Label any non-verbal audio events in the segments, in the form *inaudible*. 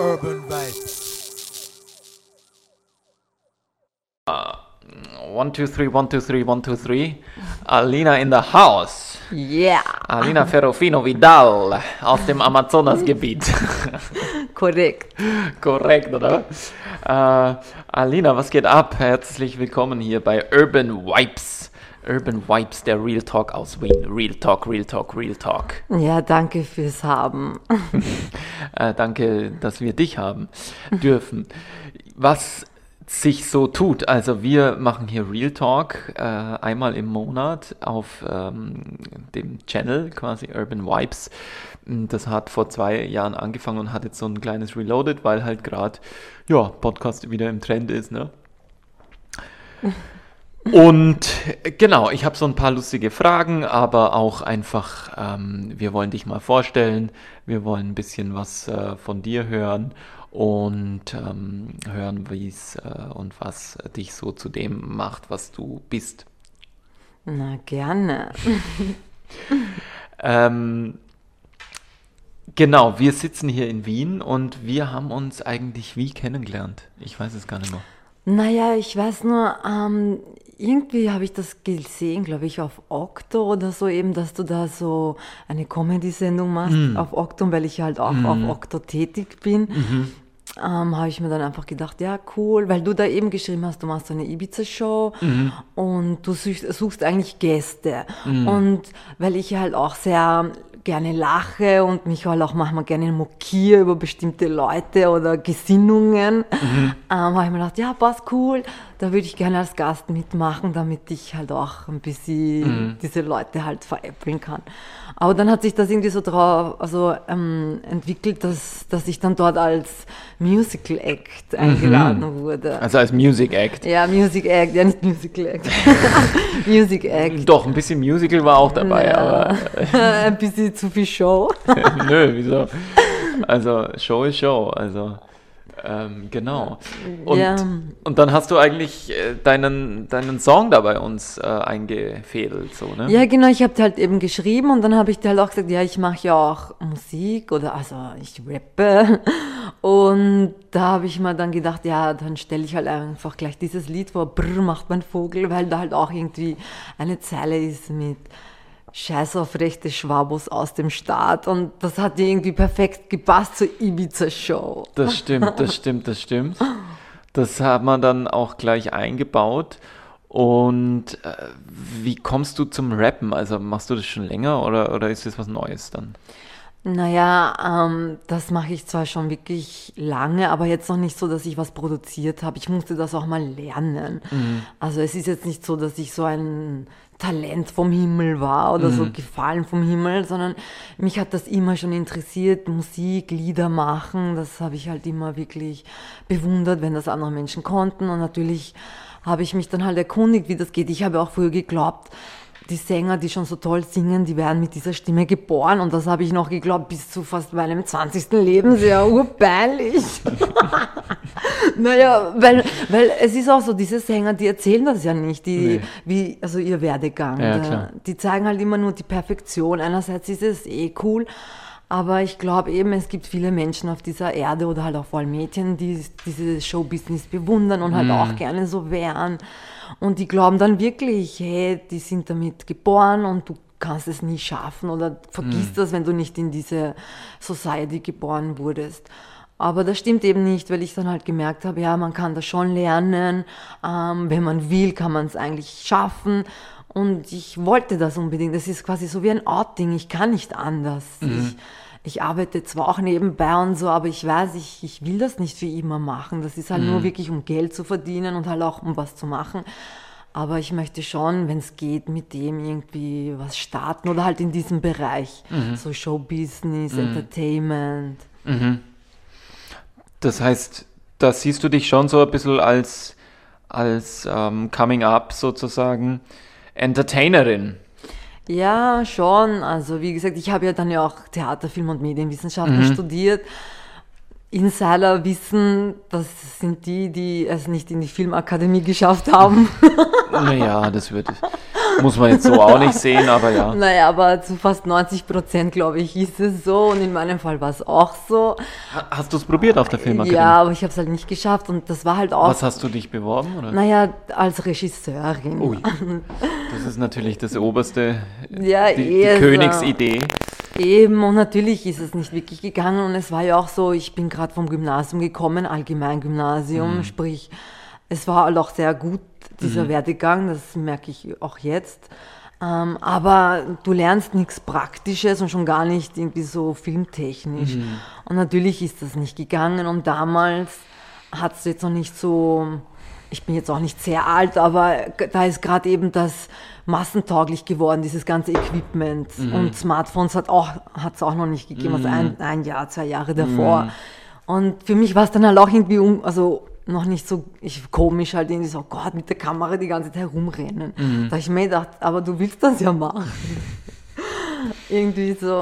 Urban Vibes. One, two, three, one, two, three, one, two, three. Alina in the house. Yeah, Alina Ferrofino Vidal aus dem Amazonasgebiet. korrekt. *laughs* Korrekt, oder? Äh, Alina, was geht ab? Herzlich willkommen hier bei Urban Vibes. Urban Vibes, der Real Talk aus Wien. Real Talk, Real Talk, Real Talk. Ja, danke fürs Haben. *laughs* Äh, danke, dass wir dich haben dürfen. Was sich so tut, also wir machen hier Real Talk äh, einmal im Monat auf ähm, dem Channel quasi Urban Vibes. Das hat vor zwei Jahren angefangen und hat jetzt so ein kleines Reloaded, weil halt gerade ja Podcast wieder im Trend ist, ne? Und genau, ich habe so ein paar lustige Fragen, aber auch einfach, ähm, wir wollen dich mal vorstellen, wir wollen ein bisschen was äh, von dir hören und ähm, hören, wie es äh, und was dich so zu dem macht, was du bist. Na, gerne. *laughs* Ähm, genau, wir sitzen hier in Wien und wir haben uns eigentlich wie kennengelernt? Ich weiß es gar nicht mehr. Naja, ich weiß nur, ähm, irgendwie habe ich das gesehen, glaube ich, auf Okto oder so eben, dass du da so eine Comedy-Sendung machst auf Okto, weil ich halt auch auf Okto tätig bin. Ähm, habe ich mir dann einfach gedacht, ja, cool, weil du da eben geschrieben hast, du machst so eine Ibiza-Show und du suchst, suchst eigentlich Gäste. Und weil ich halt auch sehr gerne lache und mich halt auch manchmal gerne mokiere über bestimmte Leute oder Gesinnungen, ähm, habe ich mir gedacht, ja, passt cool, da würde ich gerne als Gast mitmachen, damit ich halt auch ein bisschen diese Leute halt veräppeln kann. Aber dann hat sich das irgendwie so drauf, also ähm, entwickelt, dass, dass ich dann dort als Musical Act eingeladen wurde. Also als Music Act. Ja, Music Act, ja nicht Musical Act. *laughs* Music Act. Doch, ein bisschen Musical war auch dabei, Ja. aber *laughs* ein bisschen zu viel Show. *laughs* Nö, wieso? Also, Show ist Show, also. Ähm, genau. Und, Ja. und dann hast du eigentlich äh, deinen, deinen Song da bei uns äh, eingefädelt, so, ne? Ja, genau, ich habe halt eben geschrieben und dann habe ich dir halt auch gesagt, ja, ich mache ja auch Musik oder also ich rappe. *laughs* Und da habe ich mir dann gedacht, ja, dann stelle ich halt einfach gleich dieses Lied vor, Brr macht mein Vogel, weil da halt auch irgendwie eine Zeile ist mit Scheiß auf rechte Schwabos aus dem Staat und das hat irgendwie perfekt gepasst zur Ibiza-Show. Das stimmt, das stimmt, das stimmt. Das hat man dann auch gleich eingebaut. Und äh, wie kommst du zum Rappen? Also machst du das schon länger oder, oder ist das was Neues dann? Naja, ähm, das mache ich zwar schon wirklich lange, aber jetzt noch nicht so, dass ich was produziert habe. Ich musste das auch mal lernen. Also es ist jetzt nicht so, dass ich so ein Talent vom Himmel war oder so gefallen vom Himmel, sondern mich hat das immer schon interessiert, Musik, Lieder machen. Das habe ich halt immer wirklich bewundert, wenn das andere Menschen konnten. Und natürlich habe ich mich dann halt erkundigt, wie das geht. Ich habe auch früher geglaubt, die Sänger, die schon so toll singen, die werden mit dieser Stimme geboren. Und das habe ich noch geglaubt bis zu fast meinem 20. Lebensjahr. Urpeinlich. *laughs* naja, weil, weil es ist auch so, diese Sänger, die erzählen das ja nicht, die, Nee. wie, also ihr Werdegang. Ja, Der-. Die zeigen halt immer nur die Perfektion. Einerseits ist es eh cool, aber ich glaube eben, es gibt viele Menschen auf dieser Erde oder halt auch vor allem Mädchen, die dieses Showbusiness bewundern und halt Mhm. auch gerne so wären. Und die glauben dann wirklich, hey, die sind damit geboren und du kannst es nie schaffen oder Mhm. vergiss das, wenn du nicht in diese Society geboren wurdest. Aber das stimmt eben nicht, weil ich dann halt gemerkt habe, ja, man kann das schon lernen. Ähm, wenn man will, kann man es eigentlich schaffen. Und ich wollte das unbedingt. Das ist quasi so wie ein Outing. Ich kann nicht anders. Ich, ich arbeite zwar auch nebenbei und so, aber ich weiß, ich, ich will das nicht für immer machen. Das ist halt nur wirklich, um Geld zu verdienen und halt auch um was zu machen. Aber ich möchte schon, wenn es geht, mit dem irgendwie was starten oder halt in diesem Bereich. So Showbusiness, Entertainment. Das heißt, da siehst du dich schon so ein bisschen als, als ähm, Coming Up sozusagen Entertainerin. Ja, schon. Also wie gesagt, ich habe ja dann ja auch Theater, Film und Medienwissenschaften studiert. Insider wissen, das sind die, die es nicht in die Filmakademie geschafft haben. Naja, das wird Muss man jetzt so auch nicht sehen, aber ja. Naja, aber zu fast 90 Prozent, glaube ich, ist es so. Und in meinem Fall war es auch so. Hast du es probiert auf der Filmakademie? Ja, aber ich habe es halt nicht geschafft. Und das war halt auch. Was hast du dich beworben? Oder? Naja, als Regisseurin. Ui, das ist natürlich das oberste, ja, die, die Königsidee. Eben, und natürlich ist es nicht wirklich gegangen. Und es war ja auch so, ich bin gerade vom Gymnasium gekommen, Allgemeingymnasium, mhm. sprich, es war halt auch sehr gut, dieser mhm. Werdegang, das merke ich auch jetzt. Ähm, aber du lernst nichts Praktisches und schon gar nicht irgendwie so filmtechnisch. Mhm. Und natürlich ist das nicht gegangen. Und damals hat es jetzt noch nicht so, ich bin jetzt auch nicht sehr alt, aber da ist gerade eben das massentauglich geworden, dieses ganze Equipment. Mhm. Und Smartphones hat es auch, auch noch nicht gegeben, also ein, mhm. ein Jahr, zwei Jahre davor. Mhm. Und für mich war es dann halt auch irgendwie, also noch nicht so ich, komisch halt irgendwie so, Gott, mit der Kamera die ganze Zeit herumrennen. Mhm. Da habe ich mir gedacht, aber du willst das ja machen. *laughs* irgendwie so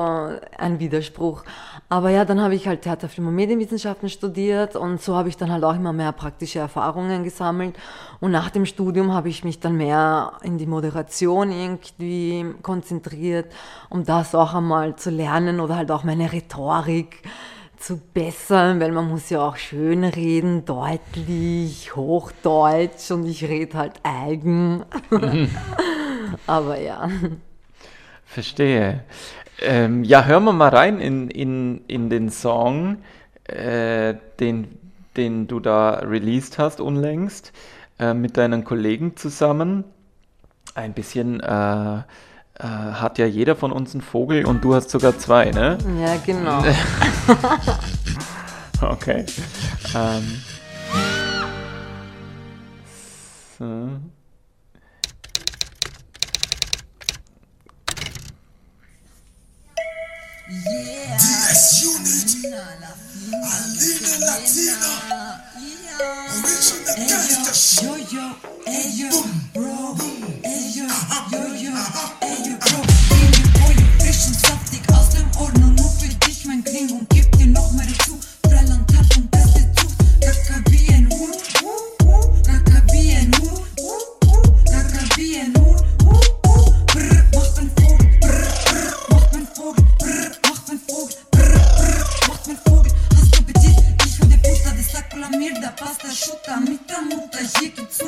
ein Widerspruch. Aber ja, dann habe ich halt Theater, Film und Medienwissenschaften studiert und so habe ich dann halt auch immer mehr praktische Erfahrungen gesammelt. Und nach dem Studium habe ich mich dann mehr in die Moderation irgendwie konzentriert, um das auch einmal zu lernen oder halt auch meine Rhetorik zu bessern, weil man muss ja auch schön reden, deutlich, Hochdeutsch und ich rede halt eigen. *laughs* Aber ja. Verstehe. Ähm, ja, hören wir mal rein in, in, in den Song, äh, den, den du da released hast unlängst, äh, mit deinen Kollegen zusammen. Ein bisschen äh, äh, hat ja jeder von uns einen Vogel und du hast sogar zwei, ne? Ja, genau. *laughs* okay. Ähm. So. Yeah. Alina Latina. Original Gangster. Yo, yo, ey, yo, bro. Ey, yo, yo, yo, ey, yo, bro. Baby boy, frisch und saftig aus dem Ordnung. Nur für dich, mein Kling, und chuta, mita, muta, jiquitsu.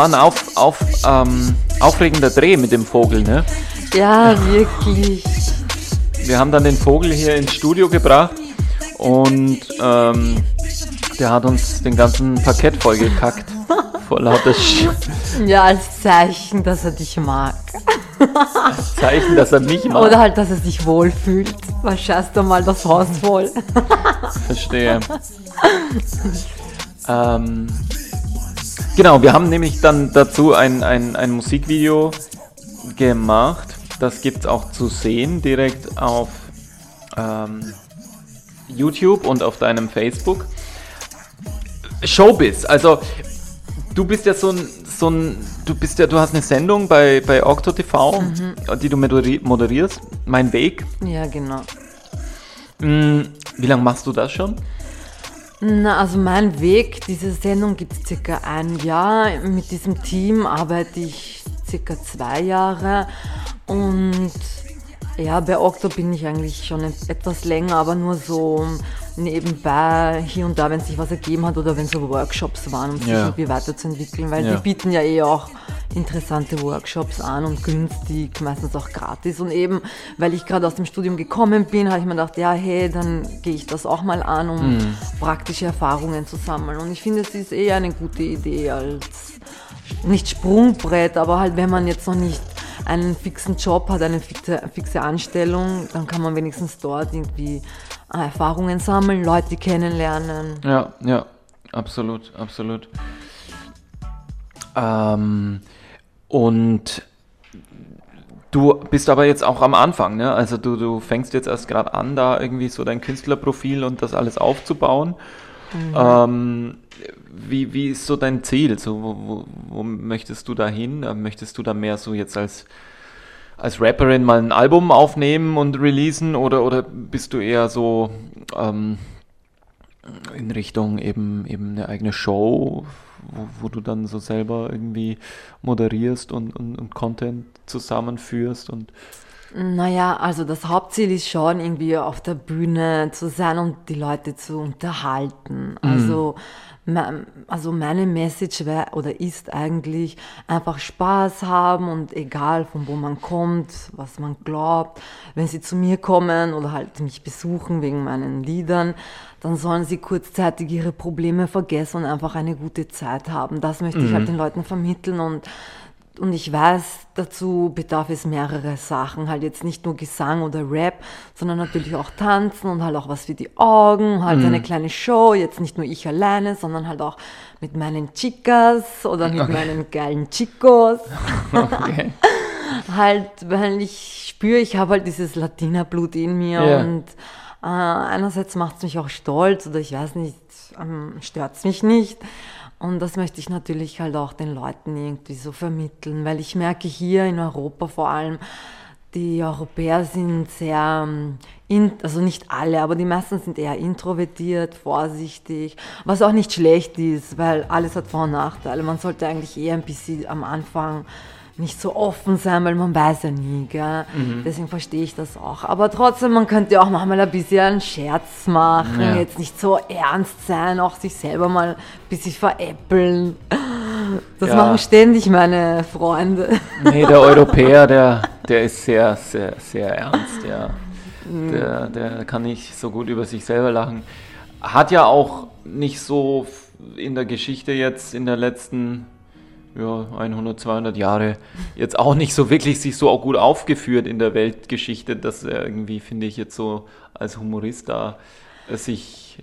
War ein auf, auf, ähm, aufregender Dreh mit dem Vogel, ne? Ja, wirklich. Wir haben dann den Vogel hier ins Studio gebracht und ähm, der hat uns den ganzen Parkett vollgekackt. *laughs* Vor lauter Sch Ja, als Zeichen, dass er dich mag. Als Zeichen, dass er mich mag. Oder halt, dass er sich wohlfühlt. Was schaust du mal das Haus voll? Verstehe. *laughs* ähm, genau, wir haben nämlich dann dazu ein, ein, ein Musikvideo gemacht. Das gibt es auch zu sehen direkt auf ähm, YouTube und auf deinem Facebook. Showbiz, also du bist ja so ein, so ein, du bist ja, du hast eine Sendung bei, bei Octo TV, mhm. die du moderi moderierst, Mein Weg. Ja, genau. Hm, wie lange machst du das schon? Na, also mein Weg, diese Sendung gibt es circa ein Jahr. Mit diesem Team arbeite ich circa zwei Jahre und ja, bei Okto bin ich eigentlich schon etwas länger, aber nur so nebenbei, hier und da, wenn sich was ergeben hat oder wenn so Workshops waren, um sich Ja. irgendwie weiterzuentwickeln, weil Ja. die bieten ja eh auch interessante Workshops an und günstig, meistens auch gratis. Und eben, weil ich gerade aus dem Studium gekommen bin, habe ich mir gedacht, ja, hey, dann gehe ich das auch mal an, um mhm. praktische Erfahrungen zu sammeln. Und ich finde, es ist eher eine gute Idee als nicht Sprungbrett, aber halt, wenn man jetzt noch nicht einen fixen Job hat, eine fixe, fixe Anstellung, dann kann man wenigstens dort irgendwie Erfahrungen sammeln, Leute kennenlernen. Ja, ja, absolut, absolut. Ähm, und du bist aber jetzt auch am Anfang, ne? Also du, du fängst jetzt erst gerade an, da irgendwie so dein Künstlerprofil und das alles aufzubauen. Mhm. Ähm, wie, wie ist so dein Ziel? So, wo, wo, wo möchtest du da hin? Äh, möchtest du da mehr so jetzt als, als Rapperin mal ein Album aufnehmen und releasen oder, oder bist du eher so ähm, in Richtung eben, eben eine eigene Show, wo, wo du dann so selber irgendwie moderierst und, und, und Content zusammenführst und naja, also das Hauptziel ist schon irgendwie auf der Bühne zu sein und die Leute zu unterhalten. Mhm. Also also meine Message wär, oder ist eigentlich einfach Spaß haben und egal von wo man kommt, was man glaubt, wenn sie zu mir kommen oder halt mich besuchen wegen meinen Liedern, dann sollen sie kurzzeitig ihre Probleme vergessen und einfach eine gute Zeit haben. Das möchte mhm. ich halt den Leuten vermitteln und und ich weiß, dazu bedarf es mehrere Sachen, halt jetzt nicht nur Gesang oder Rap, sondern natürlich auch Tanzen und halt auch was für die Augen, halt mhm. eine kleine Show, jetzt nicht nur ich alleine, sondern halt auch mit meinen Chicas oder mit okay. meinen geilen Chicos. Okay. *laughs* halt, weil ich spüre, ich habe halt dieses Latina-Blut in mir yeah. und äh, einerseits macht es mich auch stolz oder ich weiß nicht, ähm, stört es mich nicht. Und das möchte ich natürlich halt auch den Leuten irgendwie so vermitteln, weil ich merke hier in Europa vor allem, die Europäer sind sehr, ähm, also nicht alle, aber die meisten sind eher introvertiert, vorsichtig, was auch nicht schlecht ist, weil alles hat Vor- und Nachteile. Man sollte eigentlich eher ein bisschen am Anfang nicht so offen sein, weil man weiß ja nie, gell? Mhm. Deswegen verstehe ich das auch. Aber trotzdem, man könnte auch manchmal ein bisschen einen Scherz machen, ja. jetzt nicht so ernst sein, auch sich selber mal ein bisschen veräppeln. Das ja. machen ständig meine Freunde. Nee, der Europäer, der, *laughs* der ist sehr, sehr, sehr ernst, ja. Mhm. Der, der kann nicht so gut über sich selber lachen. Hat ja auch nicht so in der Geschichte jetzt in der letzten ja, 100, 200 Jahre jetzt auch nicht so wirklich sich so auch gut aufgeführt in der Weltgeschichte, dass er irgendwie, finde ich, jetzt so als Humorist da äh, sich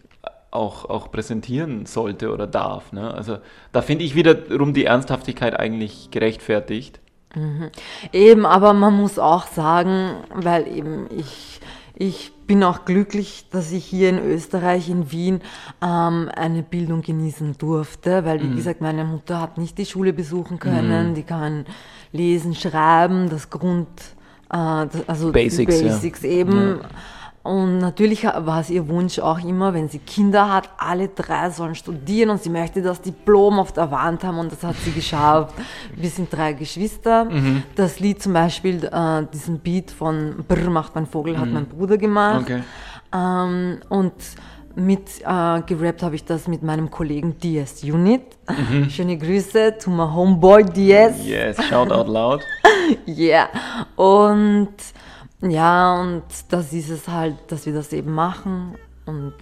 auch, auch präsentieren sollte oder darf. Ne? Also da finde ich wiederum die Ernsthaftigkeit eigentlich gerechtfertigt. Mhm. Eben, aber man muss auch sagen, weil eben ich, ich bin auch glücklich, dass ich hier in Österreich, in Wien, ähm, eine Bildung genießen durfte, weil, wie mhm. gesagt, meine Mutter hat nicht die Schule besuchen können, mhm. die kann lesen, schreiben, das Grund, äh, also Basics, die Basics ja. eben. Ja. Und natürlich war es ihr Wunsch auch immer, wenn sie Kinder hat, alle drei sollen studieren und sie möchte das Diplom auf der Wand haben und das hat sie geschafft. Wir sind drei Geschwister. Mhm. Das Lied zum Beispiel, äh, diesen Beat von Brr macht mein Vogel, mhm. hat mein Bruder gemacht. Okay. Ähm, und mit äh, gerappt habe ich das mit meinem Kollegen DS Unit. Mhm. *laughs* Schöne Grüße to my homeboy DS. Yes, shout out loud. *laughs* yeah. Und ja, und das ist es halt, dass wir das eben machen und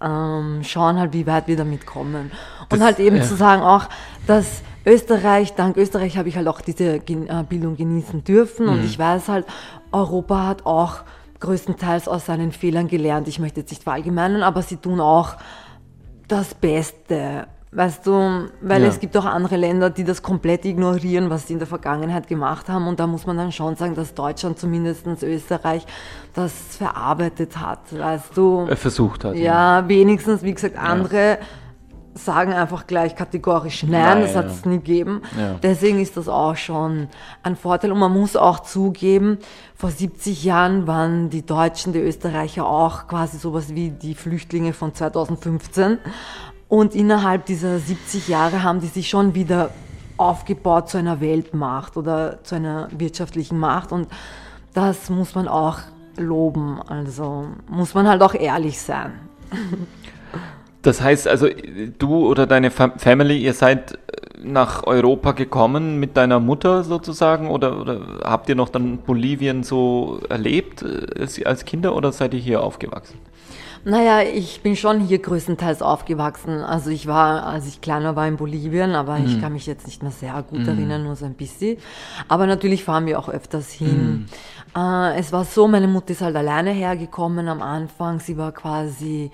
ähm, schauen halt, wie weit wir damit kommen. Und das, halt eben ja. zu sagen auch, dass Österreich, dank Österreich habe ich halt auch diese äh, Bildung genießen dürfen mhm. und ich weiß halt, Europa hat auch größtenteils aus seinen Fehlern gelernt. Ich möchte jetzt nicht verallgemeinern, aber sie tun auch das Beste Weißt du, weil ja. es gibt auch andere Länder, die das komplett ignorieren, was sie in der Vergangenheit gemacht haben. Und da muss man dann schon sagen, dass Deutschland, zumindest Österreich, das verarbeitet hat. Weißt du? Er versucht hat. Ja, ja. wenigstens, wie gesagt, andere ja. sagen einfach gleich kategorisch Nein, Nein das hat es nie gegeben. Deswegen ist das auch schon ein Vorteil. Und man muss auch zugeben, vor 70 Jahren waren die Deutschen, die Österreicher auch quasi sowas wie die Flüchtlinge von 2015. Und innerhalb dieser 70 Jahre haben die sich schon wieder aufgebaut zu einer Weltmacht oder zu einer wirtschaftlichen Macht. Und das muss man auch loben. Also muss man halt auch ehrlich sein. Das heißt also, du oder deine Family, ihr seid nach Europa gekommen mit deiner Mutter sozusagen oder, oder habt ihr noch dann Bolivien so erlebt äh, als Kinder oder seid ihr hier aufgewachsen? Naja, ich bin schon hier größtenteils aufgewachsen. Also ich war, als ich kleiner war in Bolivien, aber mhm. ich kann mich jetzt nicht mehr sehr gut mhm. erinnern, nur so ein bisschen. Aber natürlich fahren wir auch öfters hin. Mhm. Äh, es war so, meine Mutter ist halt alleine hergekommen am Anfang. Sie war quasi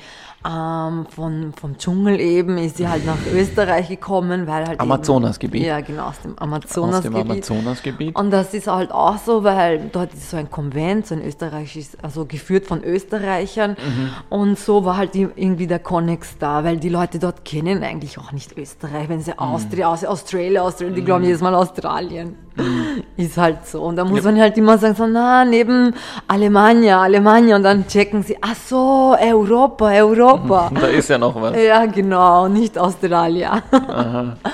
ähm, von, vom Dschungel eben, ist sie halt nach Österreich gekommen, weil halt. Amazonasgebiet. Ja, genau, aus dem Amazonasgebiet. Aus dem Amazonasgebiet. Und das ist halt auch so, weil dort ist so ein Konvent, so ein österreichisches, also geführt von Österreichern. Mhm. Und so war halt irgendwie der Connex da, weil die Leute dort kennen eigentlich auch nicht Österreich. Wenn sie mhm. Austria, aus Australia, Australia, die glauben mhm. jedes Mal Australien. *laughs* Ist halt so. Und da muss ja. man halt immer sagen, so, na, neben Alemannia, Alemannia. Und dann checken sie, ach so, Europa, Europa. *laughs* Da ist ja noch was. Ja, genau, nicht Australien. Aha. *laughs*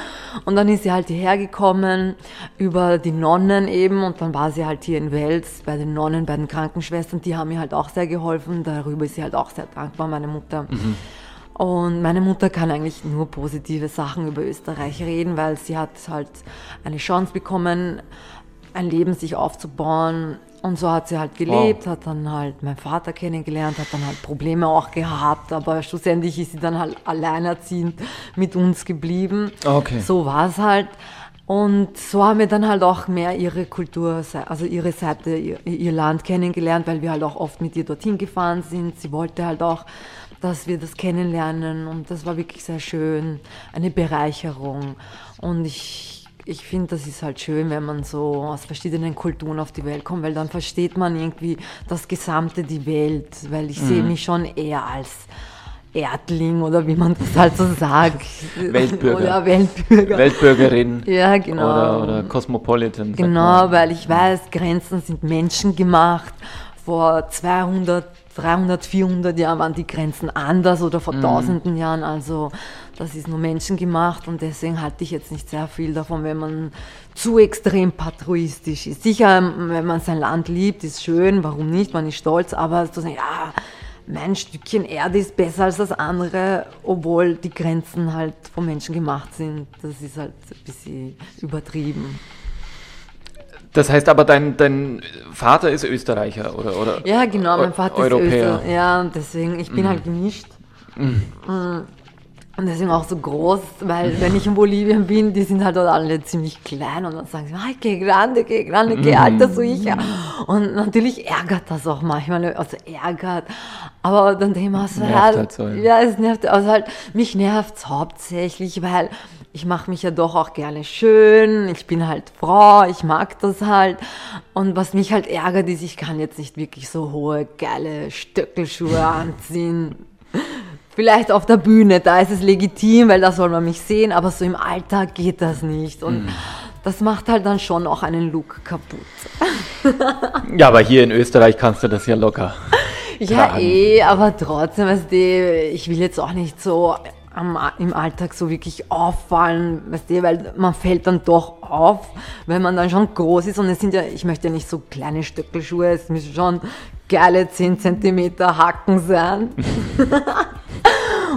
Und dann ist sie halt hierher gekommen über die Nonnen eben und dann war sie halt hier in Wels bei den Nonnen, bei den Krankenschwestern, die haben mir halt auch sehr geholfen. Darüber ist sie halt auch sehr dankbar, meine Mutter. Mhm. Und meine Mutter kann eigentlich nur positive Sachen über Österreich reden, weil sie hat halt eine Chance bekommen, ein Leben sich aufzubauen. Und so hat sie halt gelebt, wow. hat dann halt meinen Vater kennengelernt, hat dann halt Probleme auch gehabt, aber schlussendlich ist sie dann halt alleinerziehend mit uns geblieben. Okay. So war es halt. Und so haben wir dann halt auch mehr ihre Kultur, also ihre Seite, ihr, ihr Land kennengelernt, weil wir halt auch oft mit ihr dorthin gefahren sind. Sie wollte halt auch, dass wir das kennenlernen und das war wirklich sehr schön, eine Bereicherung. Und ich ich finde, das ist halt schön, wenn man so aus verschiedenen Kulturen auf die Welt kommt, weil dann versteht man irgendwie das Gesamte, die Welt, weil ich mhm. sehe mich schon eher als Erdling oder wie man das halt so sagt. *laughs* Weltbürger. Oder Weltbürger. Weltbürgerin. *laughs* Ja, genau. Oder, oder Cosmopolitan. Genau, weil ich weiß, Grenzen sind menschengemacht. Vor 200, 300, 400 Jahren waren die Grenzen anders oder vor mhm. tausenden Jahren. Also das ist nur menschengemacht und deswegen halte ich jetzt nicht sehr viel davon, wenn man zu extrem patriotisch ist. Sicher, wenn man sein Land liebt, ist schön, warum nicht, man ist stolz, aber zu sagen, ja, mein Stückchen Erde ist besser als das andere, obwohl die Grenzen halt vom Menschen gemacht sind, das ist halt ein bisschen übertrieben. Das heißt aber, dein, dein Vater ist Österreicher, oder? oder ja, genau, mein Vater Europäer. ist Österreicher. Ja, deswegen, ich bin mhm. halt gemischt. Mhm. mhm. Und deswegen auch so groß, weil wenn ich in Bolivien bin, die sind halt dort alle ziemlich klein und dann sagen sie, ay, que grande, que grande, que alta so ich. Und natürlich ärgert das auch manchmal, also ärgert. Aber dann denke ich mir so, ja, halt so, ja, es nervt, also halt, mich nervt es hauptsächlich, weil ich mache mich ja doch auch gerne schön, ich bin halt Frau, ich mag das halt. Und was mich halt ärgert, ist, ich kann jetzt nicht wirklich so hohe, geile Stöckelschuhe *laughs* anziehen Vielleicht auf der Bühne, da ist es legitim, weil da soll man mich sehen, aber so im Alltag geht das nicht. Und mhm. das macht halt dann schon auch einen Look kaputt. *laughs* ja, aber hier in Österreich kannst du das ja locker. Ja, tragen. eh, aber trotzdem, weißt du, ich will jetzt auch nicht so am, im Alltag so wirklich auffallen, weißt du, weil man fällt dann doch auf, wenn man dann schon groß ist und es sind ja, ich möchte ja nicht so kleine Stöckelschuhe, es müssen schon geile 10 cm Hacken sein. *laughs*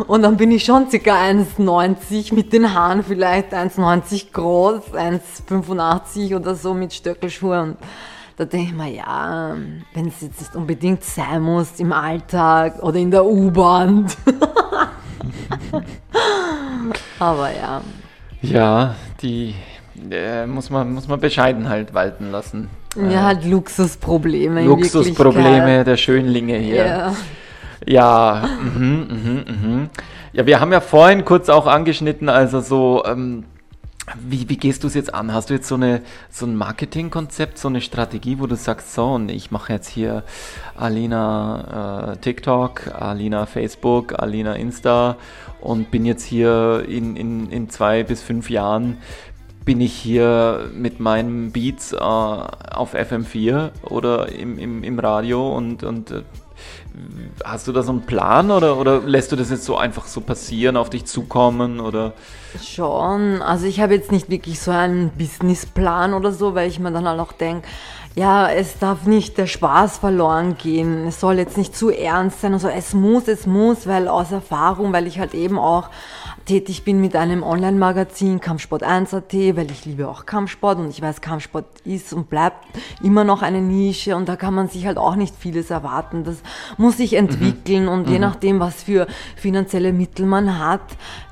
Und dann bin ich schon ca. 1,90 mit den Haaren vielleicht 1,90 groß, 1,85 oder so mit Stöckelschuhen. Da denke ich mir, ja, wenn es jetzt nicht unbedingt sein muss im Alltag oder in der U-Bahn. *laughs* *laughs* Aber ja. Ja, die äh, muss, man, muss man bescheiden halt walten lassen. Ja, halt Luxusprobleme. Luxusprobleme der Schönlinge hier. Ja. Ja, mhm, mhm, mhm. Ja, wir haben ja vorhin kurz auch angeschnitten, also so, ähm, wie, wie gehst du es jetzt an? Hast du jetzt so, eine, so ein Marketingkonzept, so eine Strategie, wo du sagst, so, und ich mache jetzt hier Alina äh, TikTok, Alina Facebook, Alina Insta und bin jetzt hier in, in, in zwei bis fünf Jahren bin ich hier mit meinen Beats äh, auf FM4 oder im, im, im Radio und, und äh, Hast du da so einen Plan oder, oder lässt du das jetzt so einfach so passieren, auf dich zukommen oder? Schon, also ich habe jetzt nicht wirklich so einen Businessplan oder so, weil ich mir dann halt auch denke, ja, es darf nicht der Spaß verloren gehen. Es soll jetzt nicht zu ernst sein. Also es muss, es muss, weil aus Erfahrung, weil ich halt eben auch tätig bin mit einem Online-Magazin Kampfsport 1.at, weil ich liebe auch Kampfsport und ich weiß, Kampfsport ist und bleibt immer noch eine Nische und da kann man sich halt auch nicht vieles erwarten. Das muss sich entwickeln mhm. und je mhm. nachdem, was für finanzielle Mittel man hat,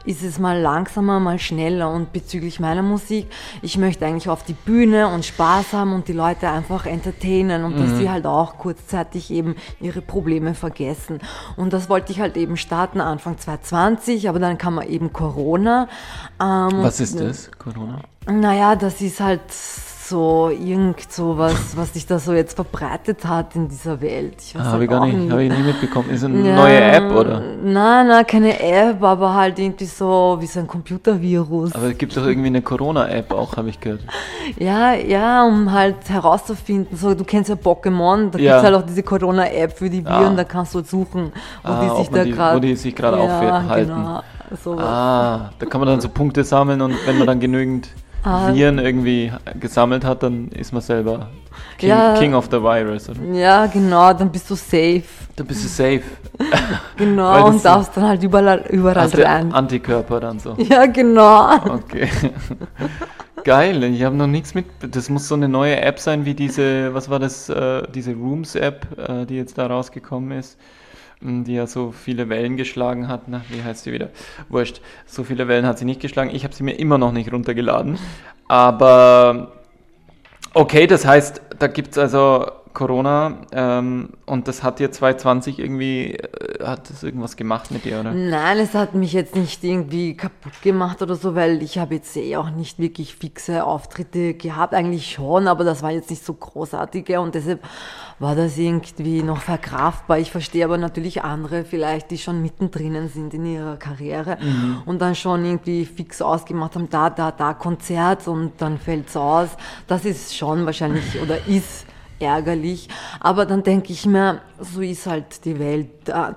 ist es mal langsamer, mal schneller. Und bezüglich meiner Musik, ich möchte eigentlich auf die Bühne und Spaß haben und die Leute einfach entertainen und mhm. dass sie halt auch kurzzeitig eben ihre Probleme vergessen. Und das wollte ich halt eben starten Anfang 2020, aber dann kam eben Corona. Ähm, Was ist das, Corona? Naja, das ist halt so irgend so was, was sich da so jetzt verbreitet hat in dieser Welt. Ich ah, habe ich gar nicht, habe ich nie mitbekommen. Ist eine ja, neue App oder? Nein, nein, keine App, aber halt irgendwie so wie so ein Computervirus. Aber es gibt doch irgendwie eine Corona-App auch, habe ich gehört. Ja, ja, um halt herauszufinden. So, du kennst ja Pokémon, da ja. gibt es halt auch diese Corona-App für die Viren, ah. da kannst du suchen, wo ah, die sich da gerade. Wo die sich gerade ja, aufhalten. Genau, sowas. Ah, da kann man dann so Punkte sammeln und wenn man dann genügend. Viren irgendwie gesammelt hat, dann ist man selber King, ja, King of the Virus. Oder? Ja, genau, dann bist du safe. Dann bist du safe. *laughs* genau, und darfst dann halt überall, überall rein. Antikörper dann so. Ja, genau. Okay. *laughs* Geil, ich habe noch nichts mit. Das muss so eine neue App sein, wie diese, was war das, äh, diese Rooms-App, äh, die jetzt da rausgekommen ist die ja so viele Wellen geschlagen hat. Na, wie heißt sie wieder? Wurscht. So viele Wellen hat sie nicht geschlagen. Ich habe sie mir immer noch nicht runtergeladen. Aber okay, das heißt, da gibt es also Corona ähm, und das hat dir 2020 irgendwie, äh, hat das irgendwas gemacht mit dir, oder? Nein, es hat mich jetzt nicht irgendwie kaputt gemacht oder so, weil ich habe jetzt eh auch nicht wirklich fixe Auftritte gehabt, eigentlich schon, aber das war jetzt nicht so großartige und deshalb war das irgendwie noch verkraftbar. Ich verstehe aber natürlich andere vielleicht, die schon mittendrin sind in ihrer Karriere mhm. und dann schon irgendwie fix ausgemacht haben, da, da, da Konzert und dann fällt es aus. Das ist schon wahrscheinlich oder ist ärgerlich. Aber dann denke ich mir, so ist halt die Welt.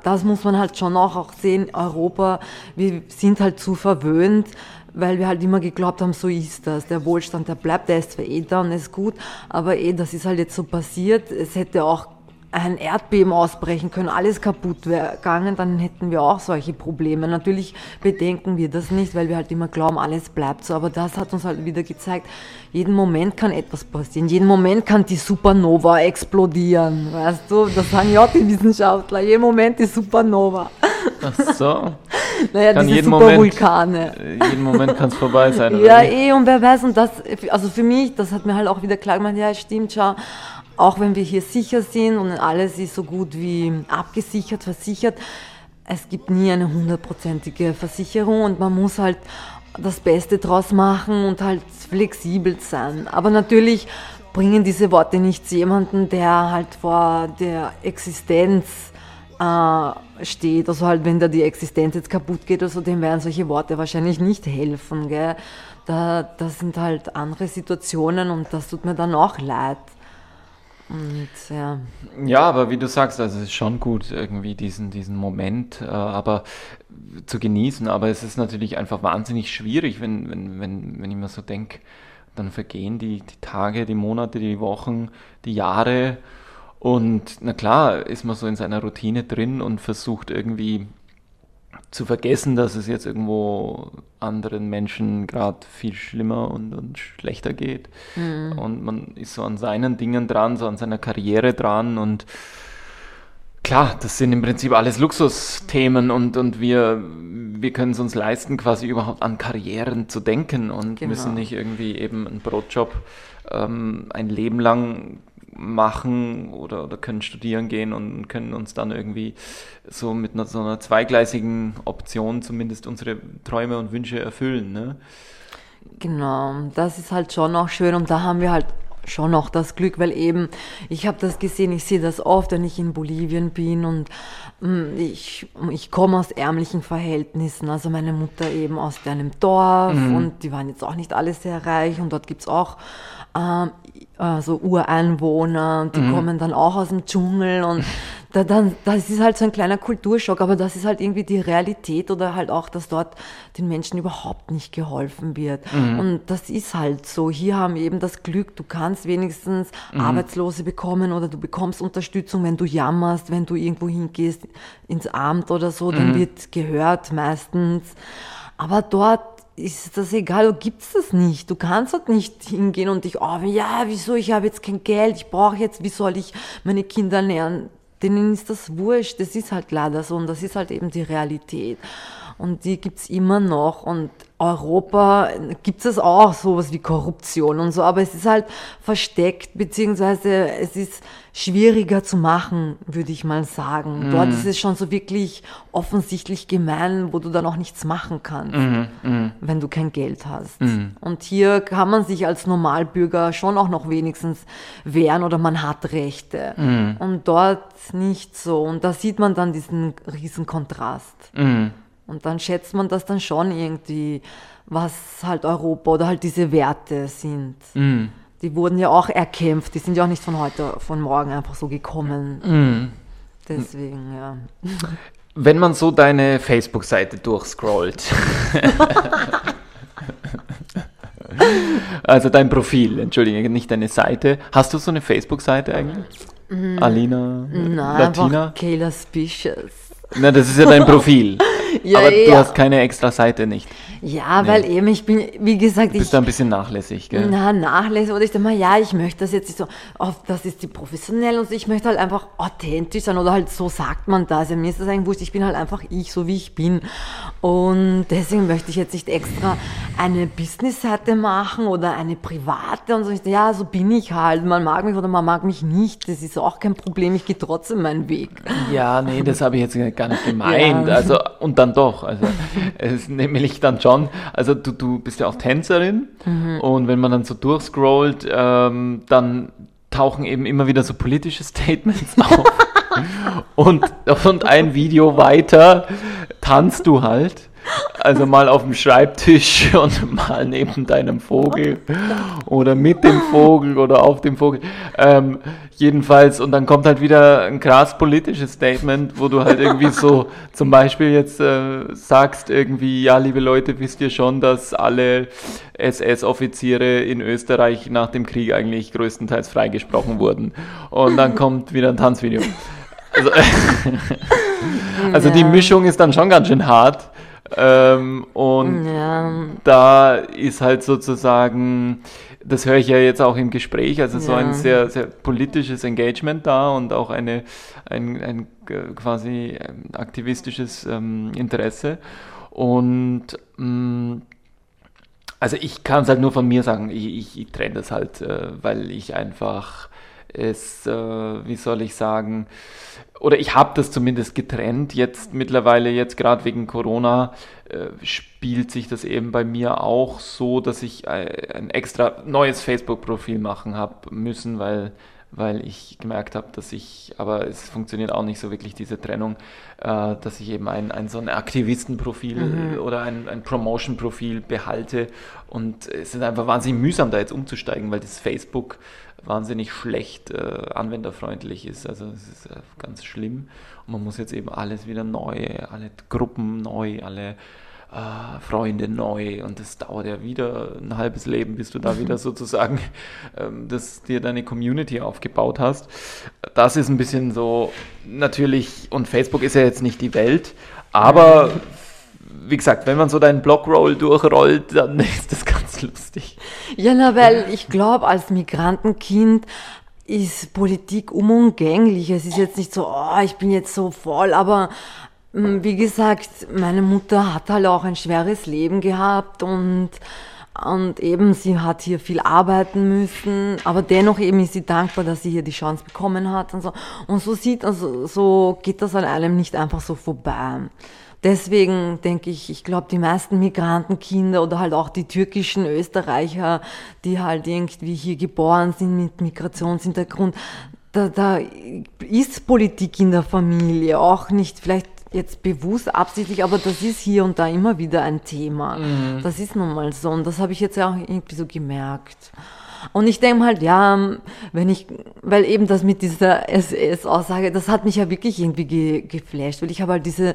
Das muss man halt schon auch, auch sehen. Europa, wir sind halt zu verwöhnt, weil wir halt immer geglaubt haben, so ist das. Der Wohlstand, der bleibt, der ist zwar eh da und ist gut, aber eh, das ist halt jetzt so passiert. Es hätte auch ein Erdbeben ausbrechen können, alles kaputt wäre gegangen, dann hätten wir auch solche Probleme. Natürlich bedenken wir das nicht, weil wir halt immer glauben, alles bleibt so, aber das hat uns halt wieder gezeigt, jeden Moment kann etwas passieren, jeden Moment kann die Supernova explodieren, weißt du, das sagen ja auch die Wissenschaftler, jeden Moment die Supernova. Ach so. Naja, kann diese Supervulkane. Moment, jeden Moment kann es vorbei sein. *laughs* ja, eh, und wer weiß, und das, also für mich, das hat mir halt auch wieder klar gemacht, ja, stimmt, schau, auch wenn wir hier sicher sind und alles ist so gut wie abgesichert, versichert, es gibt nie eine hundertprozentige Versicherung und man muss halt das Beste draus machen und halt flexibel sein. Aber natürlich bringen diese Worte nichts jemanden, der halt vor der Existenz äh, steht. Also halt, wenn da die Existenz jetzt kaputt geht oder so, dem werden solche Worte wahrscheinlich nicht helfen. Gell? Da, das sind halt andere Situationen und das tut mir dann auch leid. Und, ja. ja, aber wie du sagst, also es ist schon gut, irgendwie diesen, diesen Moment äh, aber zu genießen. Aber es ist natürlich einfach wahnsinnig schwierig, wenn, wenn, wenn, wenn ich mir so denke, dann vergehen die, die Tage, die Monate, die Wochen, die Jahre. Und na klar, ist man so in seiner Routine drin und versucht irgendwie zu vergessen, dass es jetzt irgendwo anderen Menschen gerade viel schlimmer und, und schlechter geht. Mhm. Und man ist so an seinen Dingen dran, so an seiner Karriere dran und klar, das sind im Prinzip alles Luxusthemen und, und wir, wir können es uns leisten, quasi überhaupt an Karrieren zu denken und genau. müssen nicht irgendwie eben einen Brotjob ähm, ein Leben lang machen oder, oder können studieren gehen und können uns dann irgendwie so mit einer, so einer zweigleisigen Option zumindest unsere Träume und Wünsche erfüllen. Ne? Genau, das ist halt schon auch schön und da haben wir halt schon noch das Glück, weil eben, ich habe das gesehen, ich sehe das oft, wenn ich in Bolivien bin und mm, ich, ich komme aus ärmlichen Verhältnissen, also meine Mutter eben aus einem Dorf mhm. und die waren jetzt auch nicht alle sehr reich und dort gibt es auch ähm, also Ureinwohner, die mhm. kommen dann auch aus dem Dschungel und da, dann, das ist halt so ein kleiner Kulturschock, aber das ist halt irgendwie die Realität oder halt auch, dass dort den Menschen überhaupt nicht geholfen wird. Mhm. Und das ist halt so. Hier haben wir eben das Glück, du kannst wenigstens mhm. Arbeitslose bekommen oder du bekommst Unterstützung, wenn du jammerst, wenn du irgendwo hingehst ins Amt oder so, dann mhm. wird gehört meistens. Aber dort ist das egal, du gibst das nicht. Du kannst dort nicht hingehen und dich, oh, ja, wieso, ich habe jetzt kein Geld, ich brauche jetzt, wie soll ich meine Kinder ernähren? denen ist das wurscht, das ist halt leider so und das ist halt eben die Realität. Und die gibt's immer noch und Europa gibt es auch sowas wie Korruption und so, aber es ist halt versteckt, beziehungsweise es ist schwieriger zu machen, würde ich mal sagen. Mm. Dort ist es schon so wirklich offensichtlich gemein, wo du dann auch nichts machen kannst, mm, mm. wenn du kein Geld hast. Mhm. Und hier kann man sich als Normalbürger schon auch noch wenigstens wehren oder man hat Rechte. Mhm. Und dort nicht so. Und da sieht man dann diesen riesen Kontrast. Und dann schätzt man das dann schon irgendwie, was halt Europa oder halt diese Werte sind. Mm. Die wurden ja auch erkämpft, die sind ja auch nicht von heute, von morgen einfach so gekommen. Mm. Deswegen, ja. Wenn man so deine Facebook-Seite durchscrollt. *laughs* also dein Profil, entschuldige, nicht deine Seite. Hast du so eine Facebook-Seite eigentlich? Mm. Alina? Nein, Latina? Kayla Spicious. Na, das ist ja dein Profil. *laughs* ja, aber ja. du hast keine extra Seite nicht. Ja, nee. weil eben, ich bin, wie gesagt, du bist ich. da ein bisschen nachlässig, gell? Na, nachlässig. Oder ich denke mal, ja, ich möchte das jetzt nicht so, oh, das ist die professionell und. Ich möchte halt einfach authentisch sein oder halt so sagt man das. Ja, mir ist das eigentlich wurscht. Ich bin halt einfach ich, so wie ich bin. Und deswegen möchte ich jetzt nicht extra eine Business-Seite machen oder eine private und so. Ja, so bin ich halt. Man mag mich oder man mag mich nicht. Das ist auch kein Problem. Ich gehe trotzdem meinen Weg. Ja, nee, das habe ich jetzt gar nicht *laughs* gemeint. Ja. Also, und dann doch. Also, *laughs* es ist nämlich dann schon also du, du bist ja auch Tänzerin mhm. und wenn man dann so durchscrollt, ähm, dann tauchen eben immer wieder so politische *laughs* Statements auf. *laughs* und, und ein Video weiter tanzt du halt also mal auf dem Schreibtisch *laughs* und mal neben deinem Vogel oder mit dem Vogel oder auf dem Vogel. Ähm, jedenfalls, und dann kommt halt wieder ein krass politisches Statement, wo du halt irgendwie so *laughs* zum Beispiel jetzt äh, sagst, irgendwie, ja, liebe Leute, wisst ihr schon, dass alle SS-Offiziere in Österreich nach dem Krieg eigentlich größtenteils freigesprochen wurden. Und dann *laughs* kommt wieder ein Tanzvideo. Also, also die Mischung ist dann schon ganz schön hart. Ähm, und ja. da ist halt sozusagen, das höre ich ja jetzt auch im Gespräch, also so ein sehr, sehr politisches Engagement da und auch eine, ein, ein quasi ähm, aktivistisches ähm, Interesse. Und mh, mm, also ich kann es halt nur von mir sagen, ich, ich, ich trenne das halt, äh, weil ich einfach es, äh, wie soll ich sagen, oder ich habe das zumindest getrennt. Jetzt mittlerweile, jetzt gerade wegen Corona, äh, spielt sich das eben bei mir auch so, dass ich äh, ein extra neues Facebook-Profil machen habe müssen, weil, weil ich gemerkt habe, dass ich, aber es funktioniert auch nicht so wirklich diese Trennung, äh, dass ich eben ein, ein so ein Aktivistenprofil mhm. oder ein, ein Promotion-Profil behalte. Und es ist einfach wahnsinnig mühsam, da jetzt umzusteigen, weil das Facebook wahnsinnig schlecht äh, anwenderfreundlich ist. Also es ist äh, ganz schlimm. Und man muss jetzt eben alles wieder neu, alle Gruppen neu, alle äh, Freunde neu. Und das dauert ja wieder ein halbes Leben, bis du da *laughs* wieder sozusagen ähm, das, dir deine Community aufgebaut hast. Das ist ein bisschen so natürlich, und Facebook ist ja jetzt nicht die Welt, aber wie gesagt, wenn man so deinen Blockroll durchrollt, dann *laughs* ist das ganz lustig. Ja, na, weil ich glaube, als Migrantenkind ist Politik unumgänglich. Es ist jetzt nicht so, oh, ich bin jetzt so voll, aber mm, wie gesagt, meine Mutter hat halt auch ein schweres Leben gehabt und und eben, sie hat hier viel arbeiten müssen, aber dennoch eben ist sie dankbar, dass sie hier die Chance bekommen hat und so. Und so sieht, also, so geht das an einem nicht einfach so vorbei. Deswegen denke ich, ich glaube, die meisten Migrantenkinder oder halt auch die türkischen Österreicher, die halt irgendwie hier geboren sind mit Migrationshintergrund, da, da ist Politik in der Familie auch nicht vielleicht jetzt bewusst, absichtlich, aber das ist hier und da immer wieder ein Thema. Mhm. Das ist nun mal so und das habe ich jetzt ja auch irgendwie so gemerkt. Und ich denke halt, ja, wenn ich, weil eben das mit dieser SS-Aussage, das hat mich ja wirklich irgendwie ge, geflasht, weil ich habe halt diese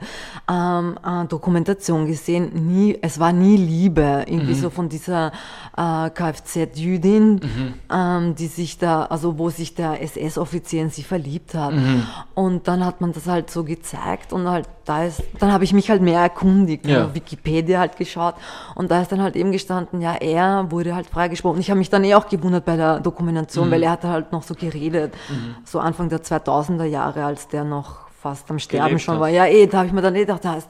ähm, äh, Dokumentation gesehen, nie, es war nie Liebe, irgendwie mhm. so von dieser äh, Kfz-Jüdin, mhm. ähm, die sich da, also wo sich der SS-Offizier in sie verliebt hat. Mhm. Und dann hat man das halt so gezeigt und halt da ist, dann habe ich mich halt mehr erkundigt, ja. Wikipedia halt geschaut und da ist dann halt eben gestanden, ja, er wurde halt freigesprochen. Ich habe mich dann eh auch gewundert bei der Dokumentation, mhm. weil er hat halt noch so geredet, mhm. so Anfang der 2000er Jahre, als der noch fast am Sterben Gelebt schon hast. war. Ja, eh, da habe ich mir dann eh gedacht, heißt,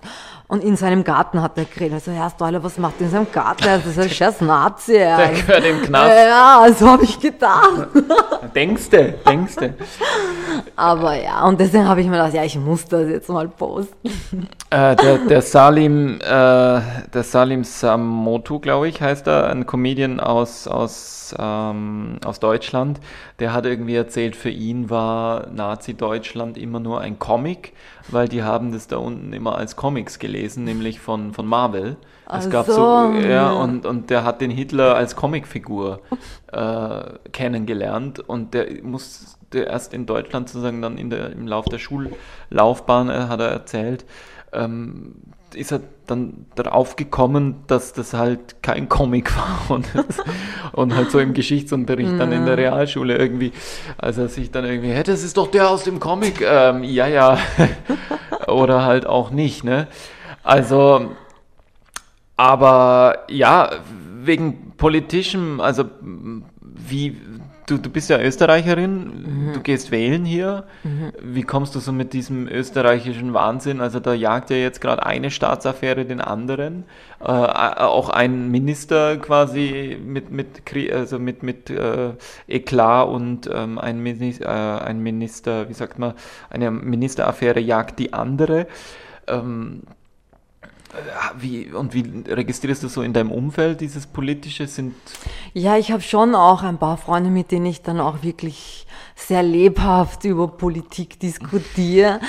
und in seinem Garten hat er geredet. Also, Herr Stoiler, was macht er in seinem Garten? Das ist ein scheiß Nazi. Der gehört im Knast. Ja, so habe ich gedacht. *laughs* denkste, denkste. Aber ja, und deswegen habe ich mir gedacht, ja, ich muss das jetzt mal posten. Äh, der, der, Salim, äh, der Salim Samotu, glaube ich, heißt er, ein Comedian aus, aus, ähm, aus Deutschland, der hat irgendwie erzählt, für ihn war Nazi-Deutschland immer nur ein Comic weil die haben das da unten immer als Comics gelesen, nämlich von, von Marvel. Es also, gab so, ja, und, und der hat den Hitler als Comicfigur äh, kennengelernt und der musste erst in Deutschland sozusagen dann in der, im Lauf der Schullaufbahn, äh, hat er erzählt, ähm, ist er dann darauf gekommen, dass das halt kein Comic war *laughs* und, und halt so im Geschichtsunterricht dann in der Realschule irgendwie, als er sich dann irgendwie, hey, das ist doch der aus dem Comic, ähm, ja, ja, *laughs* oder halt auch nicht, ne? Also, aber ja, wegen politischem, also wie, du, du bist ja Österreicherin, mhm. du gehst wählen hier. Mhm. Wie kommst du so mit diesem österreichischen Wahnsinn? Also da jagt ja jetzt gerade eine Staatsaffäre den anderen. Äh, auch ein Minister quasi mit, mit, also mit, mit äh, Eklat und ähm, ein, Minister, äh, ein Minister, wie sagt man, eine Ministeraffäre jagt die andere. Ähm, wie, und wie registrierst du so in deinem Umfeld dieses politische? Sind ja, ich habe schon auch ein paar Freunde, mit denen ich dann auch wirklich sehr lebhaft über Politik diskutiere.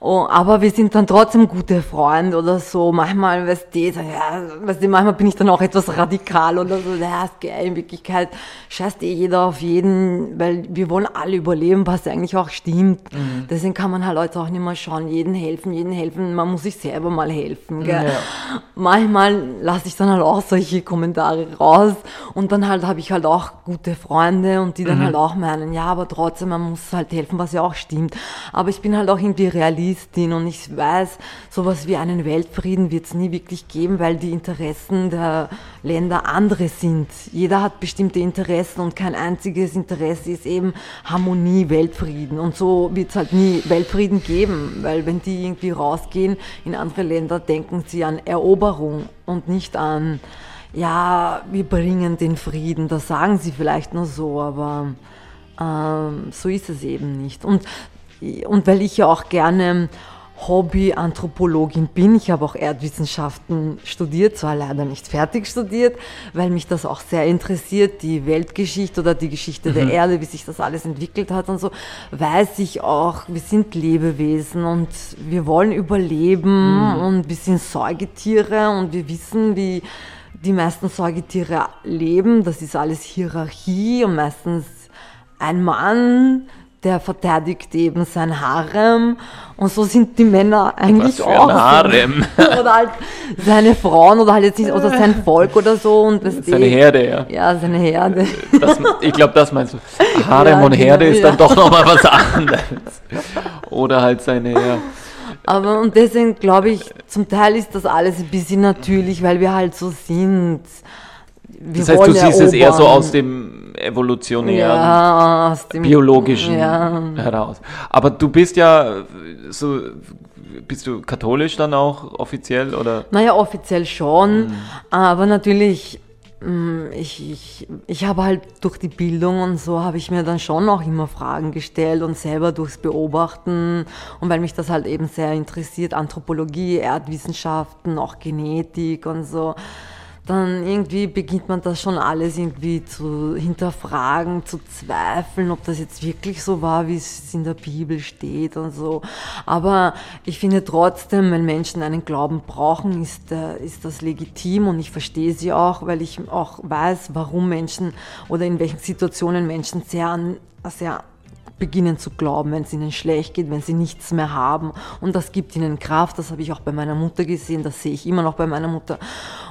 Oh, aber wir sind dann trotzdem gute Freunde oder so. Manchmal, weißt du, ja, weißt du, manchmal bin ich dann auch etwas radikal oder so. Ja, in Wirklichkeit scheißt eh jeder auf jeden, weil wir wollen alle überleben, was eigentlich auch stimmt. Mhm. Deswegen kann man halt heute auch nicht mehr schauen, jeden helfen, jeden helfen. Man muss sich selber mal helfen. Gell? Ja. Manchmal lasse ich dann halt auch solche Kommentare raus und dann halt habe ich halt auch gute Freunde und die dann mhm. halt auch meinen, ja, aber trotzdem trotzdem, man muss halt helfen, was ja auch stimmt. Aber ich bin halt auch irgendwie Realistin und ich weiß, sowas wie einen Weltfrieden wird es nie wirklich geben, weil die Interessen der Länder andere sind. Jeder hat bestimmte Interessen und kein einziges Interesse ist eben Harmonie, Weltfrieden. Und so wird es halt nie Weltfrieden geben, weil wenn die irgendwie rausgehen in andere Länder, denken sie an Eroberung und nicht an ja, wir bringen den Frieden. Das sagen sie vielleicht nur so, aber ähm, so ist es eben nicht. Und, und weil ich ja auch gerne Hobby-Anthropologin bin, ich habe auch Erdwissenschaften studiert, zwar leider nicht fertig studiert, weil mich das auch sehr interessiert, die Weltgeschichte oder die Geschichte mhm. der Erde, wie sich das alles entwickelt hat und so, weiß ich auch, wir sind Lebewesen und wir wollen überleben mhm. und wir sind Säugetiere und wir wissen, wie die meisten Säugetiere leben. Das ist alles Hierarchie und meistens ein Mann, der verteidigt eben sein Harem und so sind die Männer eigentlich Was für auch. Ein Harem. *laughs* oder halt seine Frauen oder halt jetzt nicht, oder sein *laughs* Volk oder so und das Seine Herde, ja. Ja, seine Herde. Das, ich glaube, das meinst du. *laughs* Harem ja, und Herde genau, ist dann doch nochmal was anderes. Oder halt seine, ja. Aber und deswegen glaube ich, zum Teil ist das alles ein bisschen natürlich, weil wir halt so sind. Wir das heißt, du siehst erobern. es eher so aus dem evolutionären, ja, biologischen ja. heraus. Aber du bist ja so, bist du katholisch dann auch offiziell oder? Naja, offiziell schon, mhm. aber natürlich, mm, ich, ich, ich habe halt durch die Bildung und so habe ich mir dann schon auch immer Fragen gestellt und selber durchs Beobachten und weil mich das halt eben sehr interessiert, Anthropologie, Erdwissenschaften, auch Genetik und so dann irgendwie beginnt man das schon alles irgendwie zu hinterfragen, zu zweifeln, ob das jetzt wirklich so war, wie es in der Bibel steht und so. Aber ich finde trotzdem, wenn Menschen einen Glauben brauchen, ist, äh, ist das legitim und ich verstehe sie auch, weil ich auch weiß, warum Menschen oder in welchen Situationen Menschen sehr, sehr beginnen zu glauben, wenn es ihnen schlecht geht, wenn sie nichts mehr haben. Und das gibt ihnen Kraft. Das habe ich auch bei meiner Mutter gesehen. Das sehe ich immer noch bei meiner Mutter.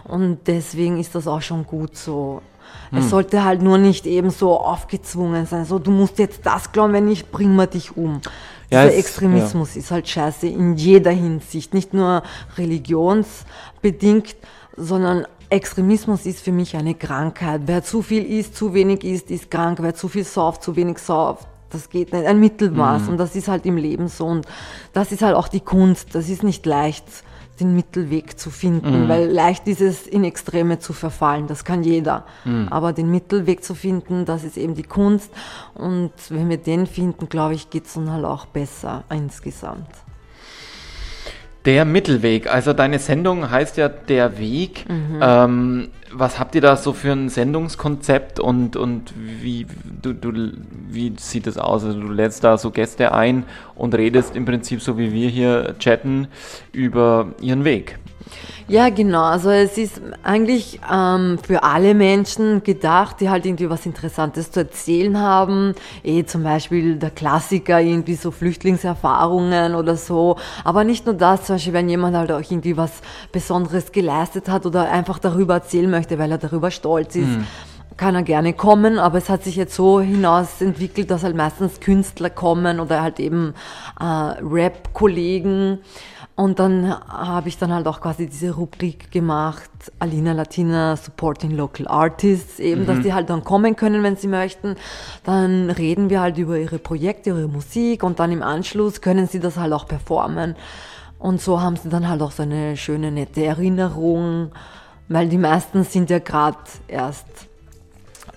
Und deswegen ist das auch schon gut so. Hm. Es sollte halt nur nicht eben so aufgezwungen sein. So, du musst jetzt das glauben, wenn nicht, bringen wir dich um. Ja, Dieser Extremismus ja. ist halt scheiße in jeder Hinsicht. Nicht nur religionsbedingt, sondern Extremismus ist für mich eine Krankheit. Wer zu viel isst, zu wenig isst, ist krank. Wer zu viel sauft, zu wenig sauft, das geht nicht. Ein Mittelmaß. Mhm. Und das ist halt im Leben so. Und das ist halt auch die Kunst. Das ist nicht leicht, den Mittelweg zu finden, mhm. weil leicht ist es, in Extreme zu verfallen. Das kann jeder. Mhm. Aber den Mittelweg zu finden, das ist eben die Kunst. Und wenn wir den finden, glaube ich, geht es dann halt auch besser insgesamt. Der Mittelweg, also deine Sendung heißt ja Der Weg. Mhm. Ähm, was habt ihr da so für ein Sendungskonzept und, und wie, du, du, wie sieht das aus? Also du lädst da so Gäste ein und redest im Prinzip so wie wir hier chatten über ihren Weg. Ja, genau. Also es ist eigentlich ähm, für alle Menschen gedacht, die halt irgendwie was Interessantes zu erzählen haben. Eh zum Beispiel der Klassiker, irgendwie so Flüchtlingserfahrungen oder so. Aber nicht nur das, zum Beispiel wenn jemand halt auch irgendwie was Besonderes geleistet hat oder einfach darüber erzählen möchte, weil er darüber stolz ist. Mhm kann er gerne kommen, aber es hat sich jetzt so hinaus entwickelt, dass halt meistens Künstler kommen oder halt eben äh, Rap-Kollegen, und dann habe ich dann halt auch quasi diese Rubrik gemacht, Alina Latina Supporting Local Artists, eben, mhm. dass die halt dann kommen können, wenn sie möchten. Dann reden wir halt über ihre Projekte, ihre Musik und dann im Anschluss können sie das halt auch performen. Und so haben sie dann halt auch so eine schöne, nette Erinnerung, weil die meisten sind ja gerade erst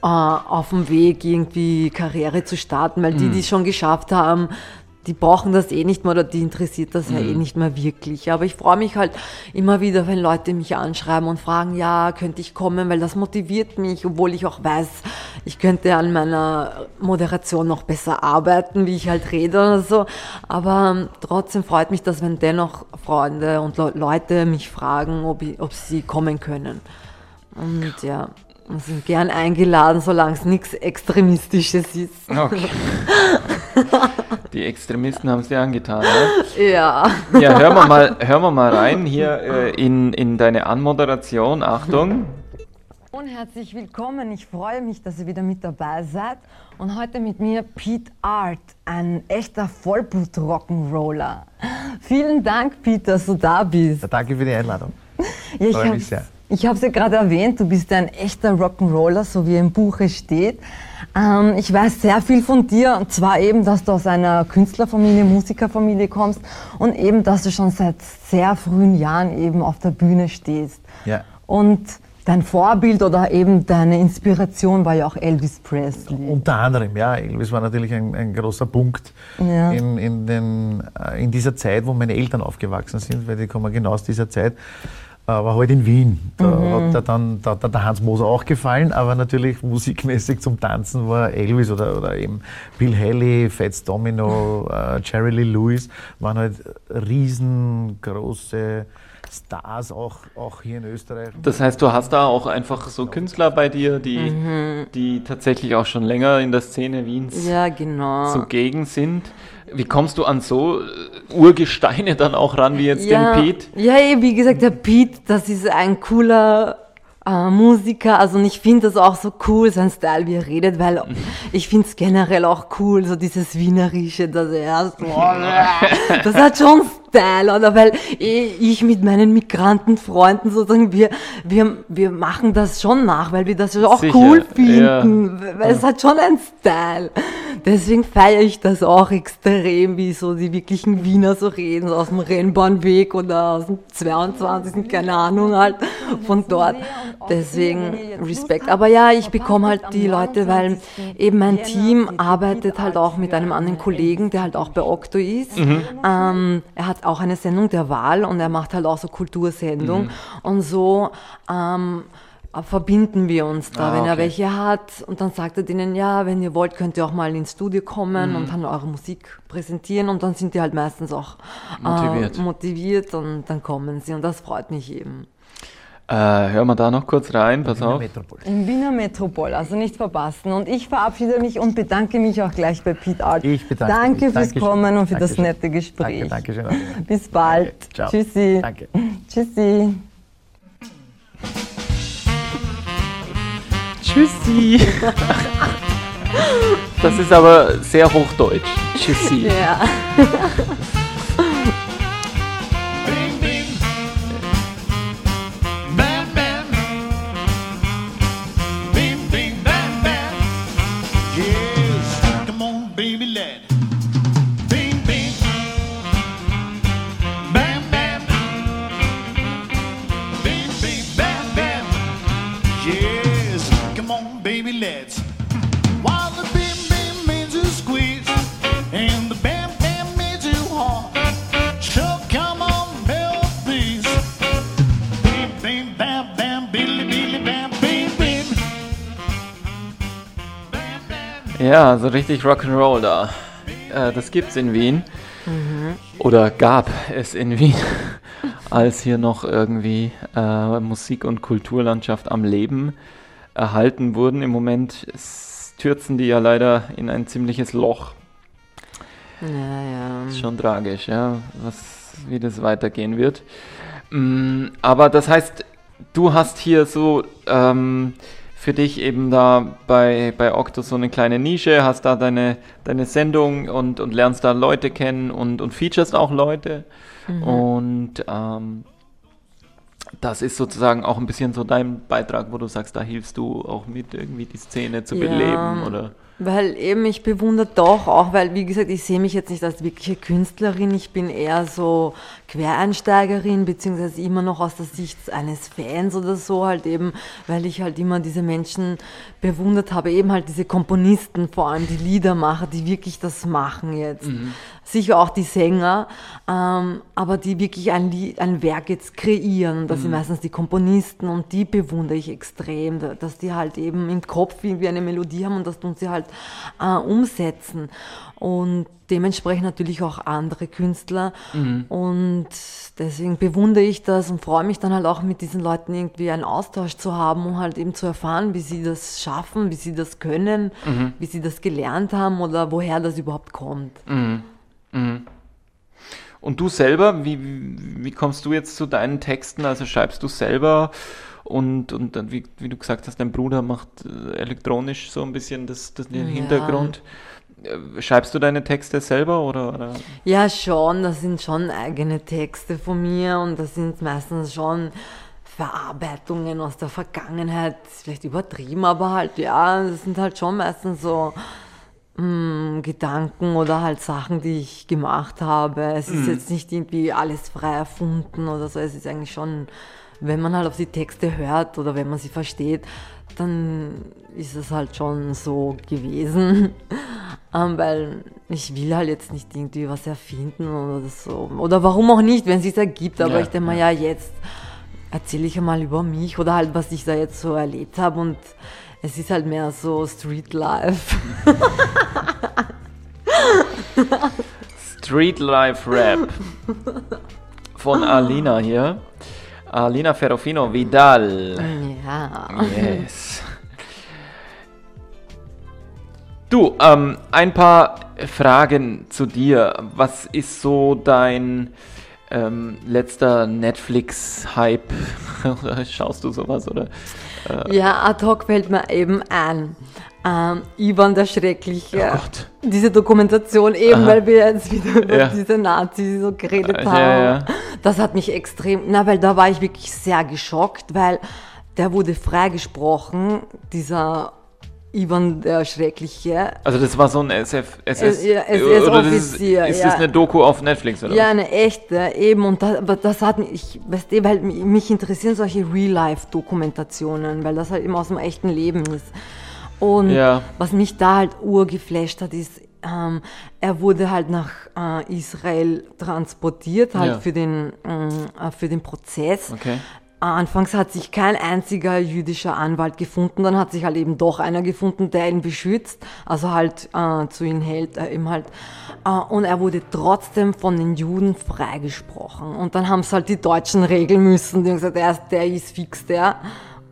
äh, auf dem Weg, irgendwie Karriere zu starten, weil die, mhm. die es schon geschafft haben, die brauchen das eh nicht mehr oder die interessiert das mhm. ja eh mhm. nicht mehr wirklich. Aber ich freue mich halt immer wieder, wenn Leute mich anschreiben und fragen, ja, könnte ich kommen, weil das motiviert mich, obwohl ich auch weiß, ich könnte an meiner Moderation noch besser arbeiten, wie ich halt rede oder so. Aber ähm, trotzdem freut mich das, wenn dennoch Freunde und Le Leute mich fragen, ob, ich, ob sie kommen können. Und ja. Sind gern eingeladen, solange es nichts Extremistisches ist. Okay. *laughs* *laughs* Die Extremisten haben es dir angetan, ne? Ja. Ja, hören wir mal, hören wir mal rein hier äh, in, in deine Anmoderation. Achtung. Und herzlich willkommen. Ich freue mich, dass ihr wieder mit dabei seid. Und heute mit mir Pete Art, ein echter Vollblut-Rock'n'Roller. Vielen Dank, Pete, dass du da bist. Ja, danke für die Einladung. *laughs* Ja, ich freue mich sehr. Ich habe es ja gerade erwähnt, du bist ein echter Rock'n'Roller, so wie im Buche steht. Ähm, ich weiß sehr viel von dir, und zwar eben, dass du aus einer Künstlerfamilie, Musikerfamilie kommst und eben, dass du schon seit sehr frühen Jahren eben auf der Bühne stehst. Ja. Und dein Vorbild oder eben deine Inspiration war ja auch Elvis Presley. Unter anderem, ja. Elvis war natürlich ein, ein großer Punkt ja. in, in, den, äh, in dieser Zeit, wo meine Eltern aufgewachsen sind, weil die kommen genau aus dieser Zeit war halt in Wien. Da mhm. hat dann da, da der Hans Moser auch gefallen, aber natürlich musikmäßig zum Tanzen war Elvis oder, oder eben Bill Haley, Fats Domino, äh, Jerry Lee Lewis, waren halt riesengroße Stars, auch, auch hier in Österreich. Das heißt, du hast da auch einfach so Künstler bei dir, die, mhm. die tatsächlich auch schon länger in der Szene Wiens ja, genau. zugegen sind. Wie kommst du an so äh, Urgesteine dann auch ran, wie jetzt ja, den Pete? Ja, wie gesagt, der Pete, das ist ein cooler äh, Musiker. Also ich finde das auch so cool, sein Style, wie er redet, weil ich finde es generell auch cool, so dieses Wienerische, dass er so, *laughs* das hat schon Style, oder? Weil ich mit meinen Migrantenfreunden sozusagen, wir, wir, wir machen das schon nach, weil wir das auch Sicher, cool finden, ja. weil es hat schon einen Style. Deswegen feiere ich das auch extrem, wie so die wirklichen Wiener so reden, so aus dem Rennbahnweg oder aus dem 22. keine Ahnung halt, von dort. Deswegen Respekt. Aber ja, ich bekomme halt die Leute, weil eben mein Team arbeitet halt auch mit einem anderen Kollegen, der halt auch bei Okto ist. Mhm. Ähm, er hat auch eine Sendung der Wahl und er macht halt auch so Kultursendung. Mhm. Und so ähm, verbinden wir uns da, ah, wenn okay. er welche hat. Und dann sagt er denen, ja, wenn ihr wollt, könnt ihr auch mal ins Studio kommen mhm. und dann eure Musik präsentieren. Und dann sind die halt meistens auch motiviert, äh, motiviert und dann kommen sie. Und das freut mich eben. Äh, hören wir da noch kurz rein, pass auf. Metropol. Im Wiener Metropol, also nicht verpassen. Und ich verabschiede mich und bedanke mich auch gleich bei Pete Art. Ich bedanke Danke mich. fürs Dankeschön. Kommen und für Dankeschön. das nette Gespräch. Danke, danke schön. *laughs* Bis bald. Danke. Ciao. Tschüssi. Danke. *laughs* Tschüssi. Tschüssi. Das ist aber sehr hochdeutsch. Tschüssi. *laughs* Ja. Ja, so richtig Rock'n'Roll da. Äh, das gibt's in Wien. Mhm. Oder gab es in Wien, *laughs* als hier noch irgendwie äh, Musik- und Kulturlandschaft am Leben erhalten wurden. Im Moment stürzen die ja leider in ein ziemliches Loch. Ja, ja. Ist schon tragisch, ja, was, wie das weitergehen wird. Mm, aber das heißt, du hast hier so ähm, für dich eben da bei, bei Octo so eine kleine Nische, hast da deine, deine Sendung und, und lernst da Leute kennen und, und featurest auch Leute. Mhm. Und ähm, das ist sozusagen auch ein bisschen so dein Beitrag, wo du sagst, da hilfst du auch mit, irgendwie die Szene zu ja. beleben, oder? Weil eben ich bewundere doch auch, weil wie gesagt, ich sehe mich jetzt nicht als wirkliche Künstlerin, ich bin eher so Quereinsteigerin, beziehungsweise immer noch aus der Sicht eines Fans oder so halt eben, weil ich halt immer diese Menschen bewundert habe, eben halt diese Komponisten, vor allem die Liedermacher, die wirklich das machen jetzt. Mhm. Sicher auch die Sänger, ähm, aber die wirklich ein, Lied, ein Werk jetzt kreieren. Das mhm. sind meistens die Komponisten und die bewundere ich extrem, dass die halt eben im Kopf irgendwie eine Melodie haben und das tun sie halt äh, umsetzen. Und dementsprechend natürlich auch andere Künstler. Mhm. Und deswegen bewundere ich das und freue mich dann halt auch mit diesen Leuten irgendwie einen Austausch zu haben, um halt eben zu erfahren, wie sie das schaffen, wie sie das können, mhm. wie sie das gelernt haben oder woher das überhaupt kommt. Mhm. mhm. Und du selber, wie, wie kommst du jetzt zu deinen Texten? Also schreibst du selber und, und dann, wie, wie du gesagt hast, dein Bruder macht äh, elektronisch so ein bisschen das, das den ja. Hintergrund. Äh, schreibst du deine Texte selber oder, oder? Ja, schon. Das sind schon eigene Texte von mir und das sind meistens schon Verarbeitungen aus der Vergangenheit. Vielleicht übertrieben, aber halt, ja, das sind halt schon meistens so mh, hm, Gedanken oder halt Sachen, die ich gemacht habe. Es ist mhm. jetzt nicht irgendwie alles frei erfunden oder so. Es ist eigentlich schon, wenn man halt auf die Texte hört oder wenn man sie versteht, dann ist es halt schon so gewesen. *laughs* ähm, weil ich will halt jetzt nicht irgendwie was erfinden oder so. Oder warum auch nicht, wenn es sich ergibt. Aber ja, ich denke mal, ja, jetzt erzähle ich einmal über mich oder halt, was ich da jetzt so erlebt habe. Und es ist halt mehr so Street Life. *laughs* Street Life Rap von Alina hier. Alina Ferrofino Vidal. Ja. Yes. Du, ähm, ein paar Fragen zu dir. Was ist so dein ähm, letzter Netflix-Hype? *laughs* Schaust du sowas oder? Äh? Ja, ad hoc fällt mir eben ein. Ähm, Ivan der Schreckliche. Oh Gott. Diese Dokumentation eben, Aha. weil wir jetzt wieder über ja. diese Nazis so geredet haben. Ja, ja. Das hat mich extrem, na, weil da war ich wirklich sehr geschockt, weil der wurde freigesprochen, dieser Ivan der Schreckliche. Also das war so ein SF, SS, ja, SS oder das ist, ist ja. das eine Doku auf Netflix oder Ja, was? eine echte, eben. Und das, aber das hat mich, weißt du, weil mich interessieren solche Real-Life-Dokumentationen, weil das halt immer aus dem echten Leben ist. Und Ja. was mich da halt urgeflasht hat, ist, ähm, er wurde halt nach äh, Israel transportiert, halt Ja. für, den, ähm, äh, für den Prozess. Okay. Anfangs hat sich kein einziger jüdischer Anwalt gefunden, dann hat sich halt eben doch einer gefunden, der ihn beschützt, also halt äh, zu ihm hält, äh, ihm halt. Äh, und er wurde trotzdem von den Juden freigesprochen. Und dann haben es halt die Deutschen regeln müssen, die haben gesagt, der ist, der ist fix der.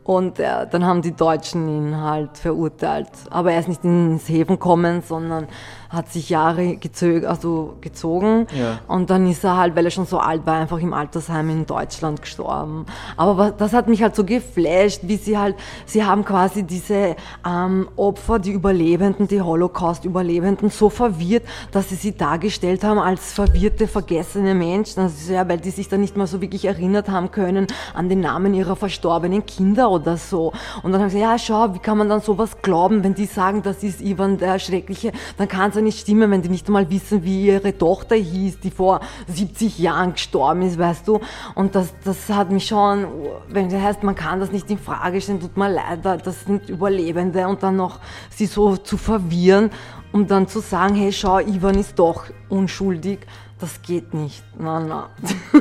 Und äh, dann haben die Deutschen ihn halt verurteilt. Aber er ist nicht ins Häfen gekommen, sondern hat sich Jahre gezög also gezogen. Ja. Und dann ist er halt, weil er schon so alt war, einfach im Altersheim in Deutschland gestorben. Aber das hat mich halt so geflasht, wie sie halt, sie haben quasi diese ähm, Opfer, die Überlebenden, die Holocaust-Überlebenden so verwirrt, dass sie sie dargestellt haben als verwirrte, vergessene Menschen. Also, ja, weil die sich dann nicht mal so wirklich erinnert haben können an den Namen ihrer verstorbenen Kinder oder so. Und dann haben sie gesagt, ja, schau, wie kann man dann sowas glauben, wenn die sagen, das ist Ivan der Schreckliche, dann kann es ja nicht stimmen, wenn die nicht einmal wissen, wie ihre Tochter hieß, die vor 70 Jahren gestorben ist, weißt du. Und das, das hat mich schon, wenn das heißt, man kann das nicht in Frage stellen, tut mir leid, das sind Überlebende und dann noch sie so zu verwirren, um dann zu sagen, hey, schau, Ivan ist doch unschuldig, das geht nicht. Na, na. *laughs*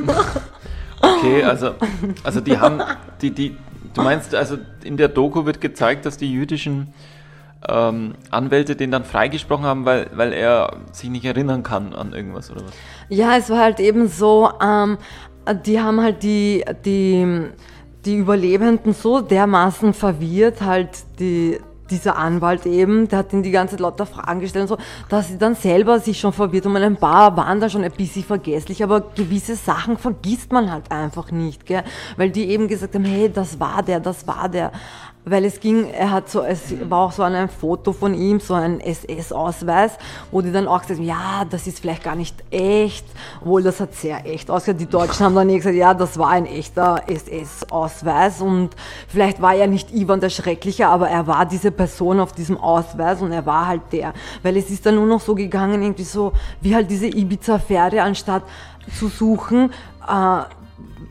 Okay, also, also die haben, die, die, du meinst, also in der Doku wird gezeigt, dass die jüdischen ähm, Anwälte den dann freigesprochen haben, weil, weil er sich nicht erinnern kann an irgendwas oder was? Ja, es war halt eben so, ähm, die haben halt die, die, die Überlebenden so dermaßen verwirrt, halt die, dieser Anwalt eben, der hat ihnen die ganze Zeit lauter Fragen gestellt und so, dass sie dann selber sich schon verwirrt und ein paar waren dann schon ein bisschen vergesslich, aber gewisse Sachen vergisst man halt einfach nicht, gell? weil die eben gesagt haben, hey, das war der, das war der. Weil es ging, er hat so, es war auch so ein Foto von ihm, so ein SS-Ausweis, wo die dann auch gesagt haben, ja, das ist vielleicht gar nicht echt, obwohl das hat sehr echt ausgesehen. Die Deutschen haben dann eh gesagt, ja, das war ein echter SS-Ausweis und vielleicht war er nicht Ivan der Schreckliche, aber er war diese Person auf diesem Ausweis und er war halt der. Weil es ist dann nur noch so gegangen, irgendwie so, wie halt diese Ibiza-Affäre, anstatt zu suchen, äh,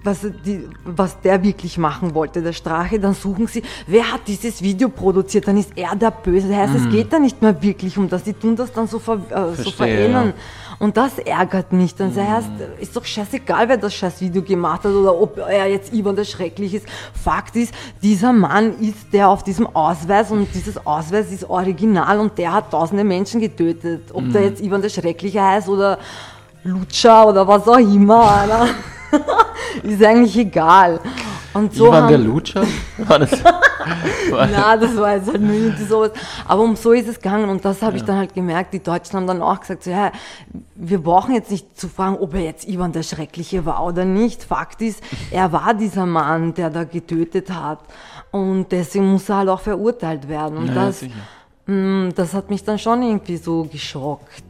was, die, was der wirklich machen wollte, der Strache, dann suchen sie, wer hat dieses Video produziert, dann ist er der Böse. Das heißt, es geht da nicht mehr wirklich um das, die tun das dann so, ver, äh, so verändern. Und das ärgert mich. Dann das heißt, ist doch scheißegal, wer das scheiß Video gemacht hat oder ob er jetzt Ivan der Schrecklich ist. Fakt ist, dieser Mann ist der auf diesem Ausweis und dieses Ausweis ist original und der hat tausende Menschen getötet. Ob der jetzt Ivan der Schreckliche heißt oder Lutscher oder was auch immer. Alter. *laughs* ist eigentlich egal. Und so Ivan der haben, Lutscher? War das? *laughs* War, na, das war jetzt halt nur irgendwie sowas. Aber um so ist es gegangen und das habe ich dann halt gemerkt. Die Deutschen haben dann auch gesagt, so, ja, wir brauchen jetzt nicht zu fragen, ob er jetzt Ivan der Schreckliche war oder nicht. Fakt ist, er war dieser Mann, der da getötet hat. Und deswegen muss er halt auch verurteilt werden. Und Ja, das, sicher. mh, das hat mich dann schon irgendwie so geschockt.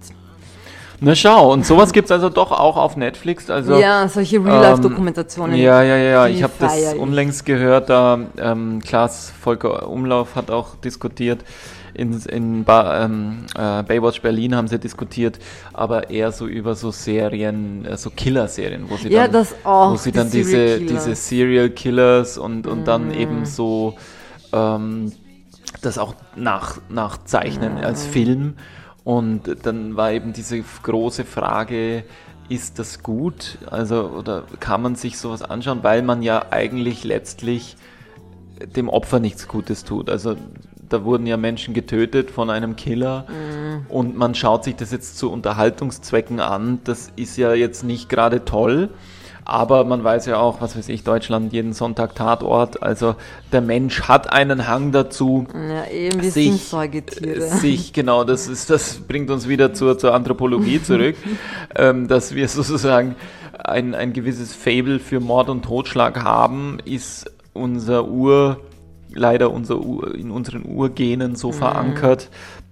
Na schau, und sowas gibt es also doch auch auf Netflix. Also, ja, solche Real-Life-Dokumentationen. Ja, ja, ja, ja. Ich habe das unlängst gehört, da ähm, Klaas Volker Umlauf hat auch diskutiert. In, in ba ähm, äh, Baywatch Berlin haben sie diskutiert, aber eher so über so Serien, äh, so Killer-Serien, wo sie Ja, dann, auch, wo sie die dann diese, Serial diese Serial Killers und, und dann Mhm. eben so ähm, das auch nach, nachzeichnen Mhm. als Film. Und dann war eben diese große Frage, ist das gut? Also, oder kann man sich sowas anschauen, weil man ja eigentlich letztlich dem Opfer nichts Gutes tut. Also da wurden ja Menschen getötet von einem Killer und man schaut sich das jetzt zu Unterhaltungszwecken an. Das ist ja jetzt nicht gerade toll. Aber man weiß ja auch, was weiß ich, Deutschland jeden Sonntag Tatort. Also der Mensch hat einen Hang dazu, Ja, eben, wir sich, sind Säugetiere. äh, sich, genau, das ist, das bringt uns wieder zur, zur Anthropologie zurück, *laughs* ähm, dass wir sozusagen ein, ein gewisses Fable für Mord und Totschlag haben, ist unser Ur, leider unser Ur, in unseren Urgenen so verankert,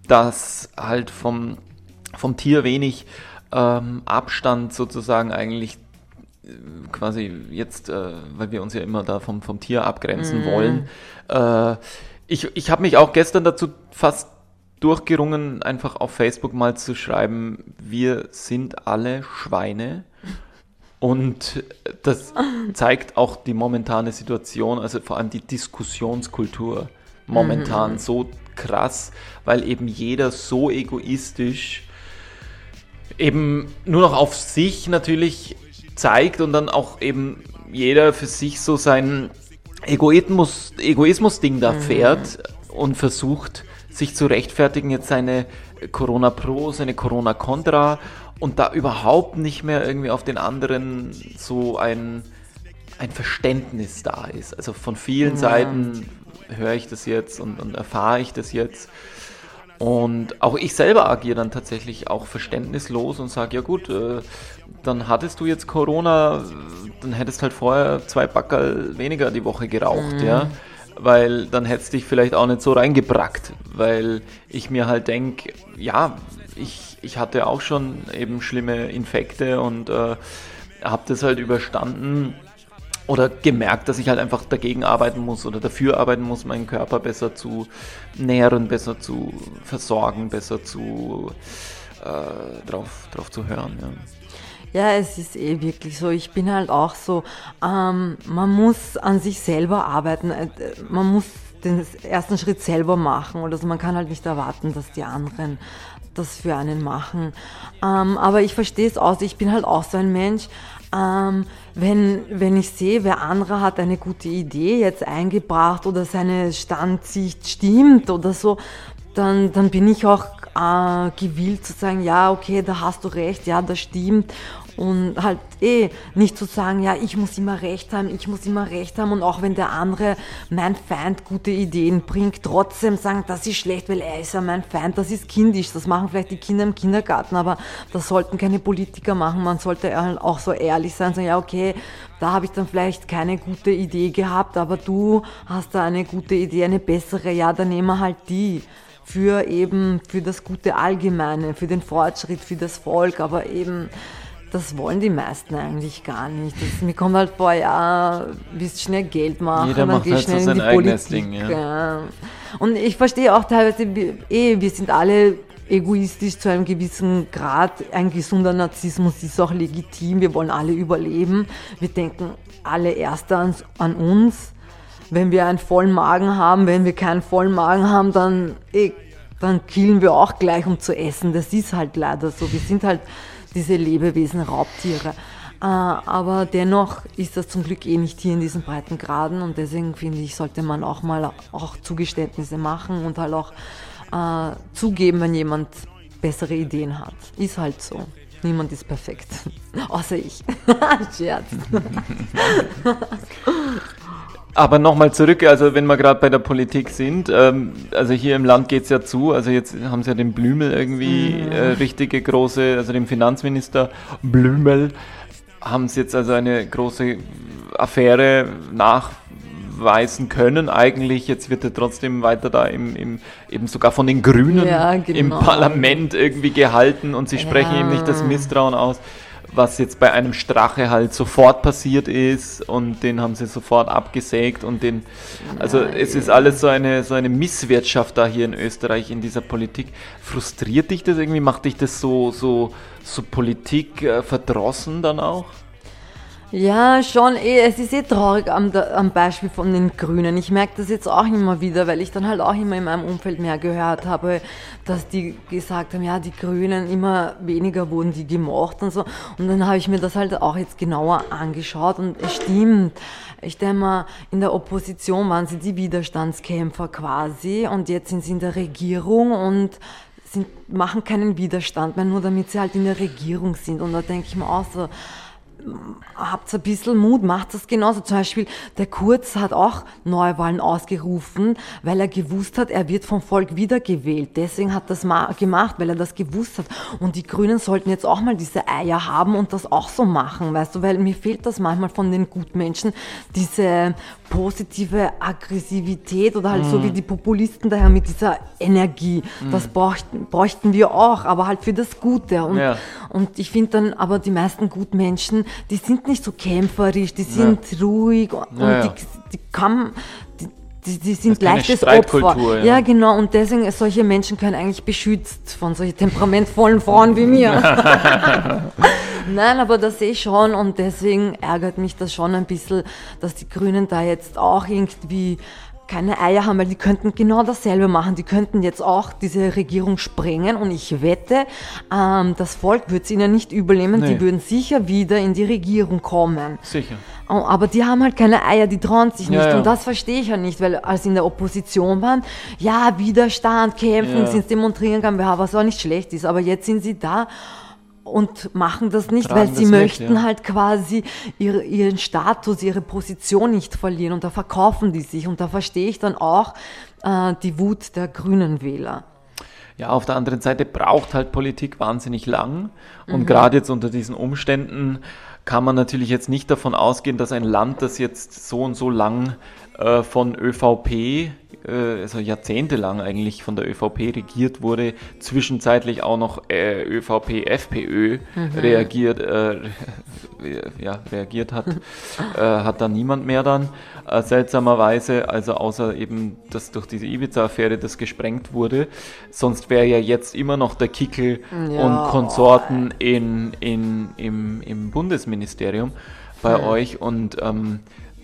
dass halt vom, vom Tier wenig ähm, Abstand sozusagen eigentlich quasi jetzt, äh, weil wir uns ja immer da vom, vom Tier abgrenzen wollen, äh, ich, ich habe mich auch gestern dazu fast durchgerungen, einfach auf Facebook mal zu schreiben, wir sind alle Schweine. Und das zeigt auch die momentane Situation, also vor allem die Diskussionskultur momentan mhm. so krass, weil eben jeder so egoistisch eben nur noch auf sich natürlich zeigt und dann auch eben jeder für sich so sein Egoismus, Egoismus-Ding da mhm. fährt und versucht, sich zu rechtfertigen, jetzt seine Corona Pro, seine Corona Contra und da überhaupt nicht mehr irgendwie auf den anderen so ein, ein Verständnis da ist. Also von vielen ja. Seiten höre ich das jetzt und, und erfahre ich das jetzt. Und auch ich selber agiere dann tatsächlich auch verständnislos und sage, ja gut, äh, dann hattest du jetzt Corona, dann hättest halt vorher zwei Backerl weniger die Woche geraucht, mhm. ja. Weil dann hättest du dich vielleicht auch nicht so reingebrackt, weil ich mir halt denke, ja, ich, ich hatte auch schon eben schlimme Infekte und äh, habe das halt überstanden oder gemerkt, dass ich halt einfach dagegen arbeiten muss oder dafür arbeiten muss, meinen Körper besser zu nähren, besser zu versorgen, besser zu äh, drauf, drauf zu hören. Ja. Ja. es ist eh wirklich so. Ich bin halt auch so, ähm, man muss an sich selber arbeiten. Äh, man muss den ersten Schritt selber machen. Oder also man kann halt nicht erwarten, dass die anderen das für einen machen. Ähm, aber ich verstehe es aus. Ich bin halt auch so ein Mensch. Ähm, wenn, wenn ich sehe, wer andere hat eine gute Idee jetzt eingebracht oder seine Standsicht stimmt oder so, dann, dann bin ich auch äh, gewillt zu sagen, ja, okay, da hast du recht, ja, das stimmt. Und halt eh nicht zu sagen, ja, ich muss immer recht haben, ich muss immer recht haben. Und auch wenn der andere, mein Feind, gute Ideen bringt, trotzdem sagen, das ist schlecht, weil er ist ja mein Feind, das ist kindisch. Das machen vielleicht die Kinder im Kindergarten, aber das sollten keine Politiker machen. Man sollte halt auch so ehrlich sein, sagen, ja, okay, da habe ich dann vielleicht keine gute Idee gehabt, aber du hast da eine gute Idee, eine bessere, ja, dann nehmen wir halt die für eben, für das gute Allgemeine, für den Fortschritt, für das Volk, aber eben, das wollen die meisten eigentlich gar nicht. Das, mir kommt halt vor, ja, willst schnell Geld machen, Jeder dann macht gehst halt schnell so in die Politik. Ding, ja. ja. Und ich verstehe auch teilweise, eh, wir sind alle egoistisch zu einem gewissen Grad. Ein gesunder Narzissmus ist auch legitim. Wir wollen alle überleben. Wir denken alle erst an, an uns. Wenn wir einen vollen Magen haben, wenn wir keinen vollen Magen haben, dann, eh, dann killen wir auch gleich, um zu essen. Das ist halt leider so. Wir sind halt diese Lebewesen, Raubtiere. Äh, aber dennoch ist das zum Glück eh nicht hier in diesen breiten Graden und deswegen finde ich, sollte man auch mal auch Zugeständnisse machen und halt auch äh, zugeben, wenn jemand bessere Ideen hat. Ist halt so. Niemand ist perfekt. *laughs* Außer ich. *laughs* Scherz. *laughs* Aber nochmal zurück, also wenn wir gerade bei der Politik sind, ähm, also hier im Land geht es ja zu, also jetzt haben sie ja den Blümel irgendwie, mhm. äh, richtige große, also den Finanzminister Blümel, haben sie jetzt also eine große Affäre nachweisen können eigentlich. Jetzt wird er trotzdem weiter da im, im eben sogar von den Grünen ja, genau. im Parlament irgendwie gehalten und sie sprechen ja. eben nicht das Misstrauen aus was jetzt bei einem Strache halt sofort passiert ist und den haben sie sofort abgesägt und den, also ja, es ist alles so eine, so eine Misswirtschaft da hier in Österreich in dieser Politik. Frustriert dich das irgendwie? Macht dich das so, so, so Politik äh, verdrossen dann auch? Ja, schon. Eh, es ist eh traurig am, am Beispiel von den Grünen. Ich merke das jetzt auch immer wieder, weil ich dann halt auch immer in meinem Umfeld mehr gehört habe, dass die gesagt haben, ja, die Grünen immer weniger wurden die gemocht und so. Und dann habe ich mir das halt auch jetzt genauer angeschaut und es stimmt. Ich denke mal, in der Opposition waren sie die Widerstandskämpfer quasi und jetzt sind sie in der Regierung und sind, machen keinen Widerstand mehr, nur damit sie halt in der Regierung sind. Und da denke ich mir auch so, habt ein bisschen Mut, macht das genauso. Zum Beispiel der Kurz hat auch Neuwahlen ausgerufen, weil er gewusst hat, er wird vom Volk wiedergewählt. Deswegen hat das gemacht, weil er das gewusst hat. Und die Grünen sollten jetzt auch mal diese Eier haben und das auch so machen, weißt du, weil mir fehlt das manchmal von den Gutmenschen, diese positive Aggressivität oder halt mm. so mhm. wie die Populisten daher mit dieser Energie. Mm. Das bräuchten, bräuchten wir auch, aber halt für das Gute. Und, ja. und ich finde dann aber die meisten Gutmenschen, die sind nicht so kämpferisch, die sind ja. ruhig und ja, die, die, kann, die, die, die sind leichtes Opfer. Ja. ja. genau. Und deswegen, solche Menschen können eigentlich beschützt von solchen temperamentvollen Frauen wie mir. *laughs* Nein, aber das sehe ich schon und deswegen ärgert mich das schon ein bisschen, dass die Grünen da jetzt auch irgendwie keine Eier haben, weil die könnten genau dasselbe machen. Die könnten jetzt auch diese Regierung sprengen und ich wette, ähm, das Volk würde es ihnen nicht übernehmen. Nee. Die würden sicher wieder in die Regierung kommen. Sicher. Aber die haben halt keine Eier, die trauen sich nicht. Ja, ja. Und das verstehe ich ja nicht, weil als in der Opposition waren, ja, Widerstand, kämpfen, ja. sind demonstrieren kann, was auch nicht schlecht ist. Aber jetzt sind sie da und machen das nicht, Tragen weil sie möchten ja. halt quasi ihre, ihren Status, ihre Position nicht verlieren und da verkaufen die sich und da verstehe ich dann auch äh, die Wut der grünen Wähler. Ja, auf der anderen Seite braucht halt Politik wahnsinnig lang und mhm. gerade jetzt unter diesen Umständen kann man natürlich jetzt nicht davon ausgehen, dass ein Land, das jetzt so und so lang äh, von ÖVP also jahrzehntelang eigentlich von der ÖVP regiert wurde, zwischenzeitlich auch noch äh, ÖVP, FPÖ mhm. reagiert, äh, *laughs* ja, reagiert hat, *laughs* äh, hat dann niemand mehr dann, äh, seltsamerweise, also außer eben, dass durch diese Ibiza-Affäre das gesprengt wurde. Sonst wäre ja jetzt immer noch der Kickel ja. und Konsorten in, in, im, im Bundesministerium bei mhm. euch und ähm,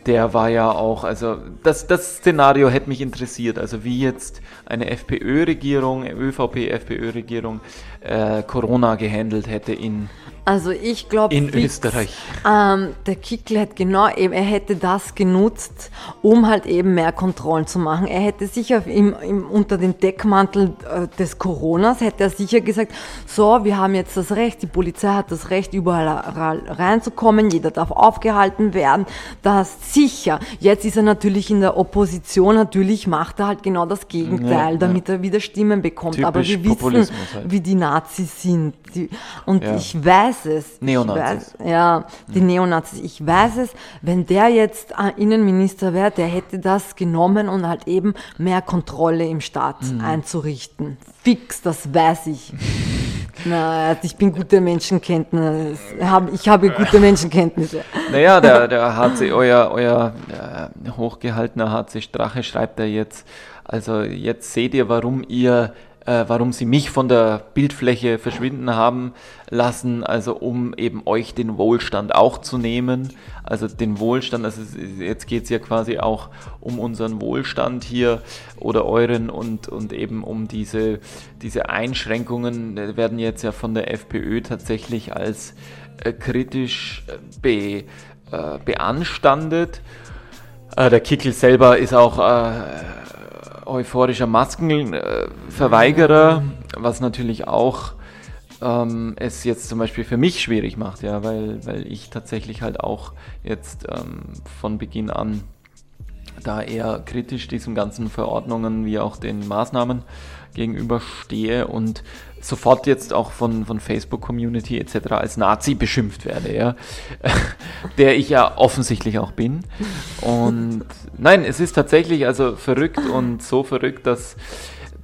der war ja auch, also das, das Szenario hätte mich interessiert, also wie jetzt eine FPÖ-Regierung, ÖVP-FPÖ-Regierung äh, Corona gehandelt hätte in also ich glaube in fix, Österreich. Ähm, der Kickl hat genau eben, er hätte das genutzt, um halt eben mehr Kontrollen zu machen. Er hätte sicher im, im, unter dem Deckmantel äh, des Coronas hätte er sicher gesagt, so, wir haben jetzt das Recht, die Polizei hat das Recht, überall reinzukommen, jeder darf aufgehalten werden. Das sicher. Jetzt ist er natürlich in der Opposition, natürlich macht er halt genau das Gegenteil, ja, damit ja. er wieder Stimmen bekommt. Typisch Aber wir wissen, halt. wie die Nazis sind. Die, und ja. ich weiß, weiß es. Neonazis. Weiß, ja, die Neonazis. Ich weiß es, wenn der jetzt Innenminister wäre, der hätte das genommen und halt eben mehr Kontrolle im Staat mhm. einzurichten. Fix, das weiß ich. *laughs* Na, ich bin gute Menschenkenntnis. Ich habe gute Menschenkenntnisse. Naja, der, der HC, euer, euer äh, hochgehaltener HC Strache schreibt er jetzt, also jetzt seht ihr, warum ihr äh, warum sie mich von der Bildfläche verschwinden haben lassen, also um eben euch den Wohlstand auch zu nehmen. Also den Wohlstand, also jetzt geht es ja quasi auch um unseren Wohlstand hier oder euren und, und eben um diese, diese Einschränkungen äh, werden jetzt ja von der FPÖ tatsächlich als äh, kritisch äh, be, äh, beanstandet. Äh, der Kickel selber ist auch euphorischer Maskenverweigerer, was natürlich auch ähm, es jetzt zum Beispiel für mich schwierig macht, ja, weil, weil ich tatsächlich halt auch jetzt ähm, von Beginn an da eher kritisch diesen ganzen Verordnungen wie auch den Maßnahmen gegenüberstehe und sofort jetzt auch von, von Facebook-Community etc. als Nazi beschimpft werde, ja. *laughs* der ich ja offensichtlich auch bin. Und nein, es ist tatsächlich also verrückt und so verrückt, dass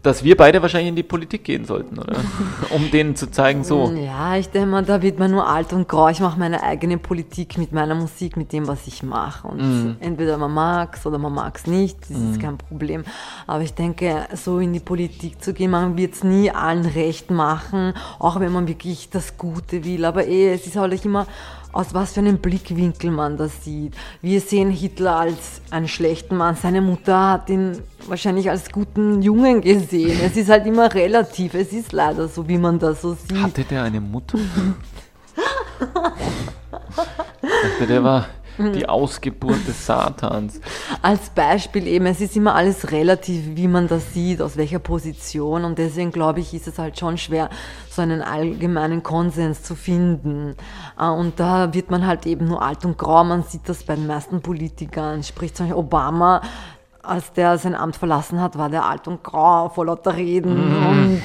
dass wir beide wahrscheinlich in die Politik gehen sollten, oder? *laughs* Um denen zu zeigen, so. Ja, ich denke mal, da wird man nur alt und grau. Ich mache meine eigene Politik mit meiner Musik, mit dem, was ich mache. Und mm. entweder man mag es oder man mag es nicht, das mm. ist kein Problem. Aber ich denke, so in die Politik zu gehen, man wird es nie allen recht machen, auch wenn man wirklich das Gute will. Aber eh, es ist halt immer aus was für einem Blickwinkel man das sieht. Wir sehen Hitler als einen schlechten Mann. Seine Mutter hat ihn wahrscheinlich als guten Jungen gesehen. Es ist halt immer relativ. Es ist leider so, wie man das so sieht. Hatte der eine Mutter? *laughs* dachte, der war die mhm. Ausgeburt des Satans. Als Beispiel eben, es ist immer alles relativ, wie man das sieht, aus welcher Position. Und deswegen glaube ich, ist es halt schon schwer, so einen allgemeinen Konsens zu finden. Äh, und da wird man halt eben nur alt und grau. Man sieht das bei den meisten Politikern. Sprich zum Beispiel Obama, als der sein Amt verlassen hat, war der alt und grau, vor lauter Reden. Mm. Und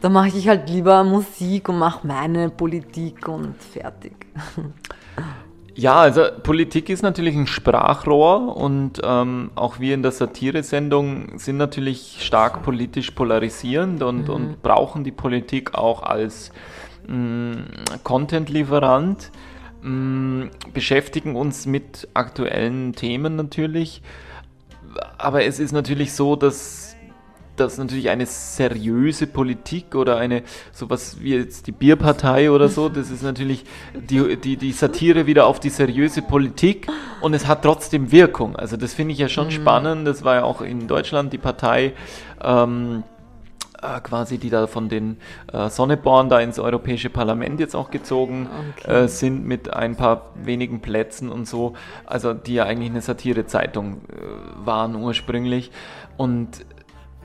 da mache ich halt lieber Musik und mache meine Politik und fertig. *laughs* Ja, also Politik ist natürlich ein Sprachrohr und ähm, auch wir in der Satire-Sendung sind natürlich stark politisch polarisierend und, mhm. und brauchen die Politik auch als mm, Content-Lieferant, mm, beschäftigen uns mit aktuellen Themen natürlich. aber es ist natürlich so, dass dass natürlich eine seriöse Politik oder eine sowas wie jetzt die Bierpartei oder so, das ist natürlich die, die, die Satire wieder auf die seriöse Politik und es hat trotzdem Wirkung. Also das finde ich ja schon mhm. spannend. Das war ja auch in Deutschland die Partei. Ähm, äh, quasi, die da von den äh, Sonneborn da ins Europäische Parlament jetzt auch gezogen okay. äh, sind mit ein paar wenigen Plätzen und so, also die ja eigentlich eine Satirezeitung äh, waren ursprünglich. Und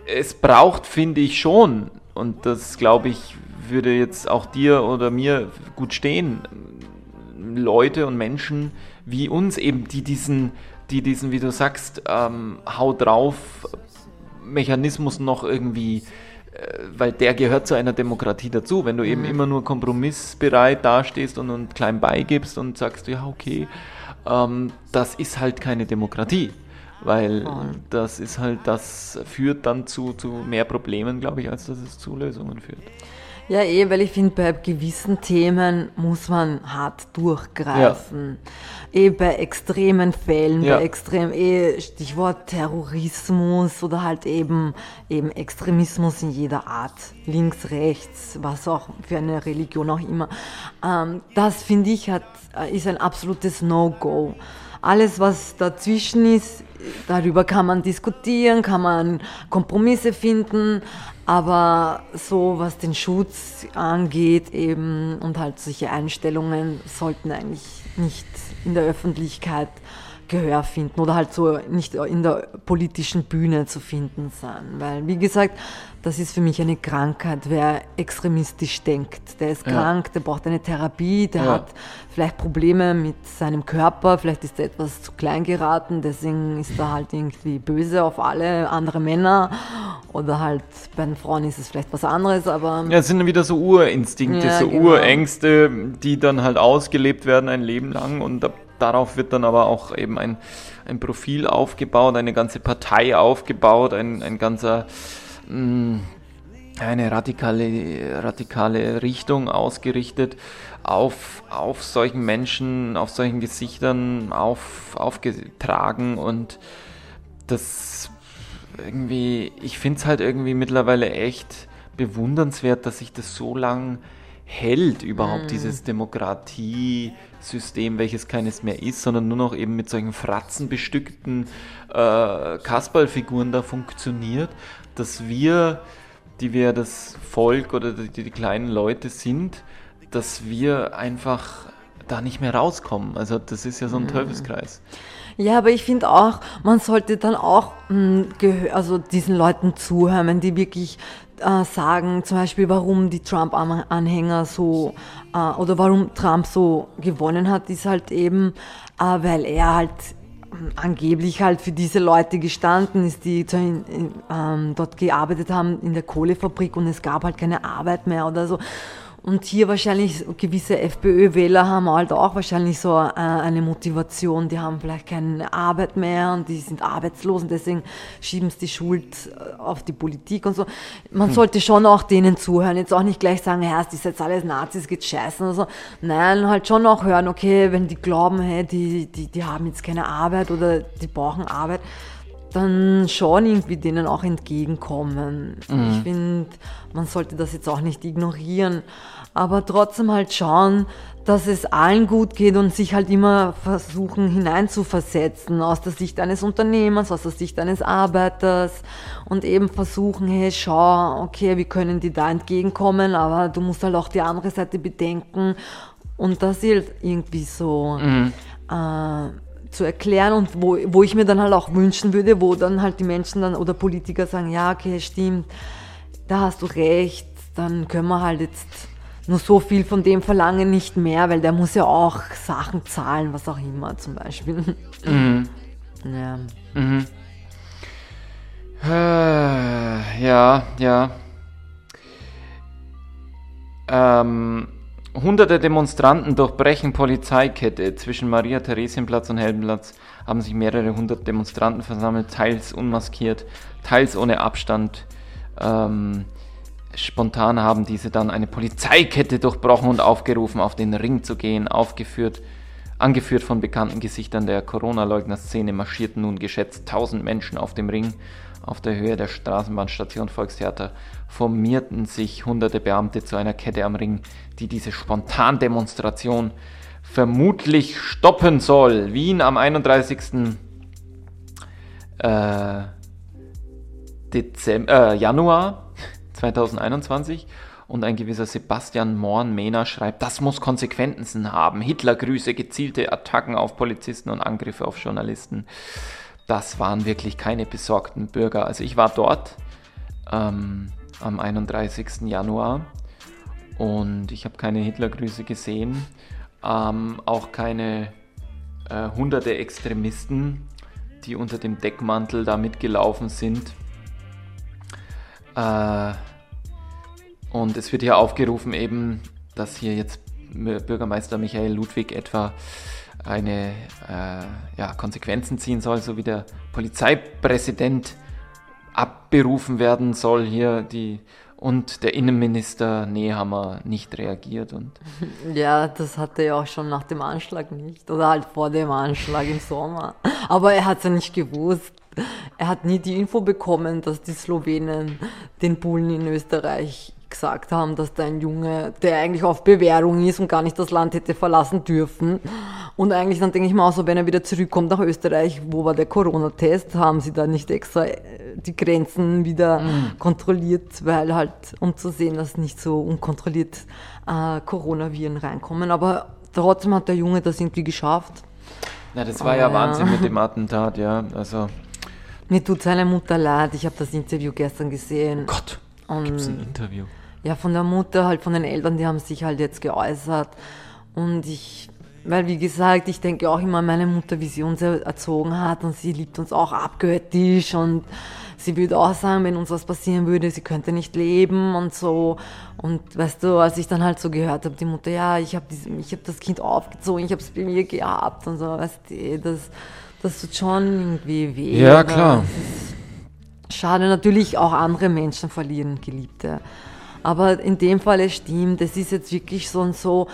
es braucht, finde ich schon, und das glaube ich, würde jetzt auch dir oder mir gut stehen, Leute und Menschen wie uns eben, die diesen, die diesen, wie du sagst, ähm, Hau drauf Mechanismus noch irgendwie, äh, weil der gehört zu einer Demokratie dazu. Wenn du eben mhm. immer nur kompromissbereit dastehst und, und klein beigibst und sagst, ja, okay, ähm, das ist halt keine Demokratie. Weil Voll. das ist halt, das führt dann zu, zu mehr Problemen, glaube ich, als dass es zu Lösungen führt. Ja, eh, weil ich finde, bei gewissen Themen muss man hart durchgreifen. Ja. Eh bei extremen Fällen, ja. bei extrem, eh Stichwort Terrorismus oder halt eben, eben Extremismus in jeder Art, links, rechts, was auch für eine Religion auch immer. Ähm, das finde ich hat, äh, ist ein absolutes No-Go. Alles, was dazwischen ist, darüber kann man diskutieren, kann man Kompromisse finden, aber so was den Schutz angeht eben und halt solche Einstellungen sollten eigentlich nicht in der Öffentlichkeit Gehör finden oder halt so nicht in der politischen Bühne zu finden sein. Weil, wie gesagt, das ist für mich eine Krankheit, wer extremistisch denkt. Der ist ja. krank, der braucht eine Therapie, der ja. hat vielleicht Probleme mit seinem Körper, vielleicht ist er etwas zu klein geraten, deswegen ist er halt irgendwie böse auf alle andere Männer oder halt bei den Frauen ist es vielleicht was anderes, aber... Ja, es sind wieder so Urinstinkte, ja, so genau. Urängste, die dann halt ausgelebt werden ein Leben lang und da darauf wird dann aber auch eben ein, ein Profil aufgebaut, eine ganze Partei aufgebaut, ein, ein ganzer, mh, mm, eine radikale, radikale Richtung ausgerichtet auf, auf solchen Menschen, auf solchen Gesichtern auf, aufgetragen und das irgendwie, ich finde es halt irgendwie mittlerweile echt bewundernswert, dass sich das so lang hält, überhaupt mm. dieses Demokratiesystem, welches keines mehr ist, sondern nur noch eben mit solchen fratzenbestückten äh, Kasperlfiguren da funktioniert, dass wir, die wir das Volk oder die, die kleinen Leute sind, dass wir einfach da nicht mehr rauskommen. Also das ist ja so ein mm. Teufelskreis. Ja, aber ich finde auch, man sollte dann auch mh, hm, also diesen Leuten zuhören, wenn die wirklich äh, sagen, zum Beispiel, warum die Trump-Anhänger so äh, oder warum Trump so gewonnen hat, ist halt eben, äh, weil er halt hm, angeblich halt für diese Leute gestanden ist, die ähm, dort gearbeitet haben in der Kohlefabrik und es gab halt keine Arbeit mehr oder so. Und hier wahrscheinlich gewisse FPÖ-Wähler haben halt auch wahrscheinlich so äh, eine Motivation, die haben vielleicht keine Arbeit mehr und die sind arbeitslos und deswegen schieben sie die Schuld äh, auf die Politik und so. Man hm. sollte schon auch denen zuhören, jetzt auch nicht gleich sagen, ja, das ist jetzt alles Nazis, geht scheißen oder so. Nein, halt schon auch hören, okay, wenn die glauben, hey, die, die, die haben jetzt keine Arbeit oder die brauchen Arbeit, dann schon irgendwie denen auch entgegenkommen. Mhm. Ich finde, man sollte das jetzt auch nicht ignorieren aber trotzdem halt schauen, dass es allen gut geht und sich halt immer versuchen hineinzuversetzen aus der Sicht eines Unternehmers, aus der Sicht eines Arbeiters und eben versuchen, hey, schau, okay, wie können die da entgegenkommen, aber du musst halt auch die andere Seite bedenken und das hilft irgendwie so mhm. äh, zu erklären und wo, wo ich mir dann halt auch wünschen würde, wo dann halt die Menschen dann oder Politiker sagen, ja, okay, stimmt, da hast du recht, dann können wir halt jetzt nur so viel von dem verlangen, nicht mehr, weil der muss ja auch Sachen zahlen, was auch immer zum Beispiel. Mhm. Ja. Mhm. Äh, ja, ja. Ähm, hunderte Demonstranten durchbrechen Polizeikette. Zwischen Maria-Theresienplatz und Heldenplatz haben sich mehrere hundert Demonstranten versammelt, teils unmaskiert, teils ohne Abstand. Ähm, Spontan haben diese dann eine Polizeikette durchbrochen und aufgerufen, auf den Ring zu gehen, aufgeführt. Angeführt von bekannten Gesichtern der Corona-Leugner-Szene marschierten nun geschätzt 1000 Menschen auf dem Ring. Auf der Höhe der Straßenbahnstation Volkstheater formierten sich hunderte Beamte zu einer Kette am Ring, die diese Spontandemonstration vermutlich stoppen soll. Wien am 31. Äh, Dezember, äh, Januar *laughs* 2021 und ein gewisser Sebastian Morn-Mehner schreibt, das muss Konsequenzen haben. Hitlergrüße, gezielte Attacken auf Polizisten und Angriffe auf Journalisten. Das waren wirklich keine besorgten Bürger. Also ich war dort ähm, am 31. Januar und ich habe keine Hitlergrüße gesehen, ähm, auch keine äh, hunderte Extremisten, die unter dem Deckmantel da mitgelaufen sind. Äh, und es wird hier aufgerufen eben, dass hier jetzt Bürgermeister Michael Ludwig etwa eine äh, ja, Konsequenzen ziehen soll, so wie der Polizeipräsident abberufen werden soll hier die und der Innenminister Nehammer nicht reagiert und *laughs* ja, das hatte er auch schon nach dem Anschlag nicht oder halt vor dem Anschlag im Sommer. Aber er hat es ja nicht gewusst. Er hat nie die Info bekommen, dass die Slowenen den Bullen in Österreich gesagt haben, dass da ein Junge, der eigentlich auf Bewährung ist und gar nicht das Land hätte verlassen dürfen. Und eigentlich dann denke ich mir auch so, wenn er wieder zurückkommt nach Österreich, wo war der Corona-Test, haben sie da nicht extra äh, die Grenzen wieder mhm. kontrolliert, weil halt, um zu sehen, dass nicht so unkontrolliert äh, Coronaviren reinkommen. Aber trotzdem hat der Junge das irgendwie geschafft. Na, das war Aber, ja Wahnsinn mit dem *laughs* Attentat, ja. Also. Mir tut seine Mutter leid. Ich habe das Interview gestern gesehen. Oh Gott. Gibt es ein Interview? Ja, von der Mutter, halt von den Eltern, die haben sich halt jetzt geäußert. Und ich, weil wie gesagt, ich denke auch immer an meine Mutter, wie sie uns erzogen hat und sie liebt uns auch abgöttisch und sie würde auch sagen, wenn uns was passieren würde, sie könnte nicht leben und so. Und weißt du, als ich dann halt so gehört habe, die Mutter, ja, ich habe hab das Kind aufgezogen, ich habe es bei mir gehabt und so, weißt du, das, das tut schon irgendwie weh. Ja, klar. Schade, natürlich auch andere Menschen verlieren Geliebte. Aber in dem Fall, es stimmt, es ist jetzt wirklich so und so,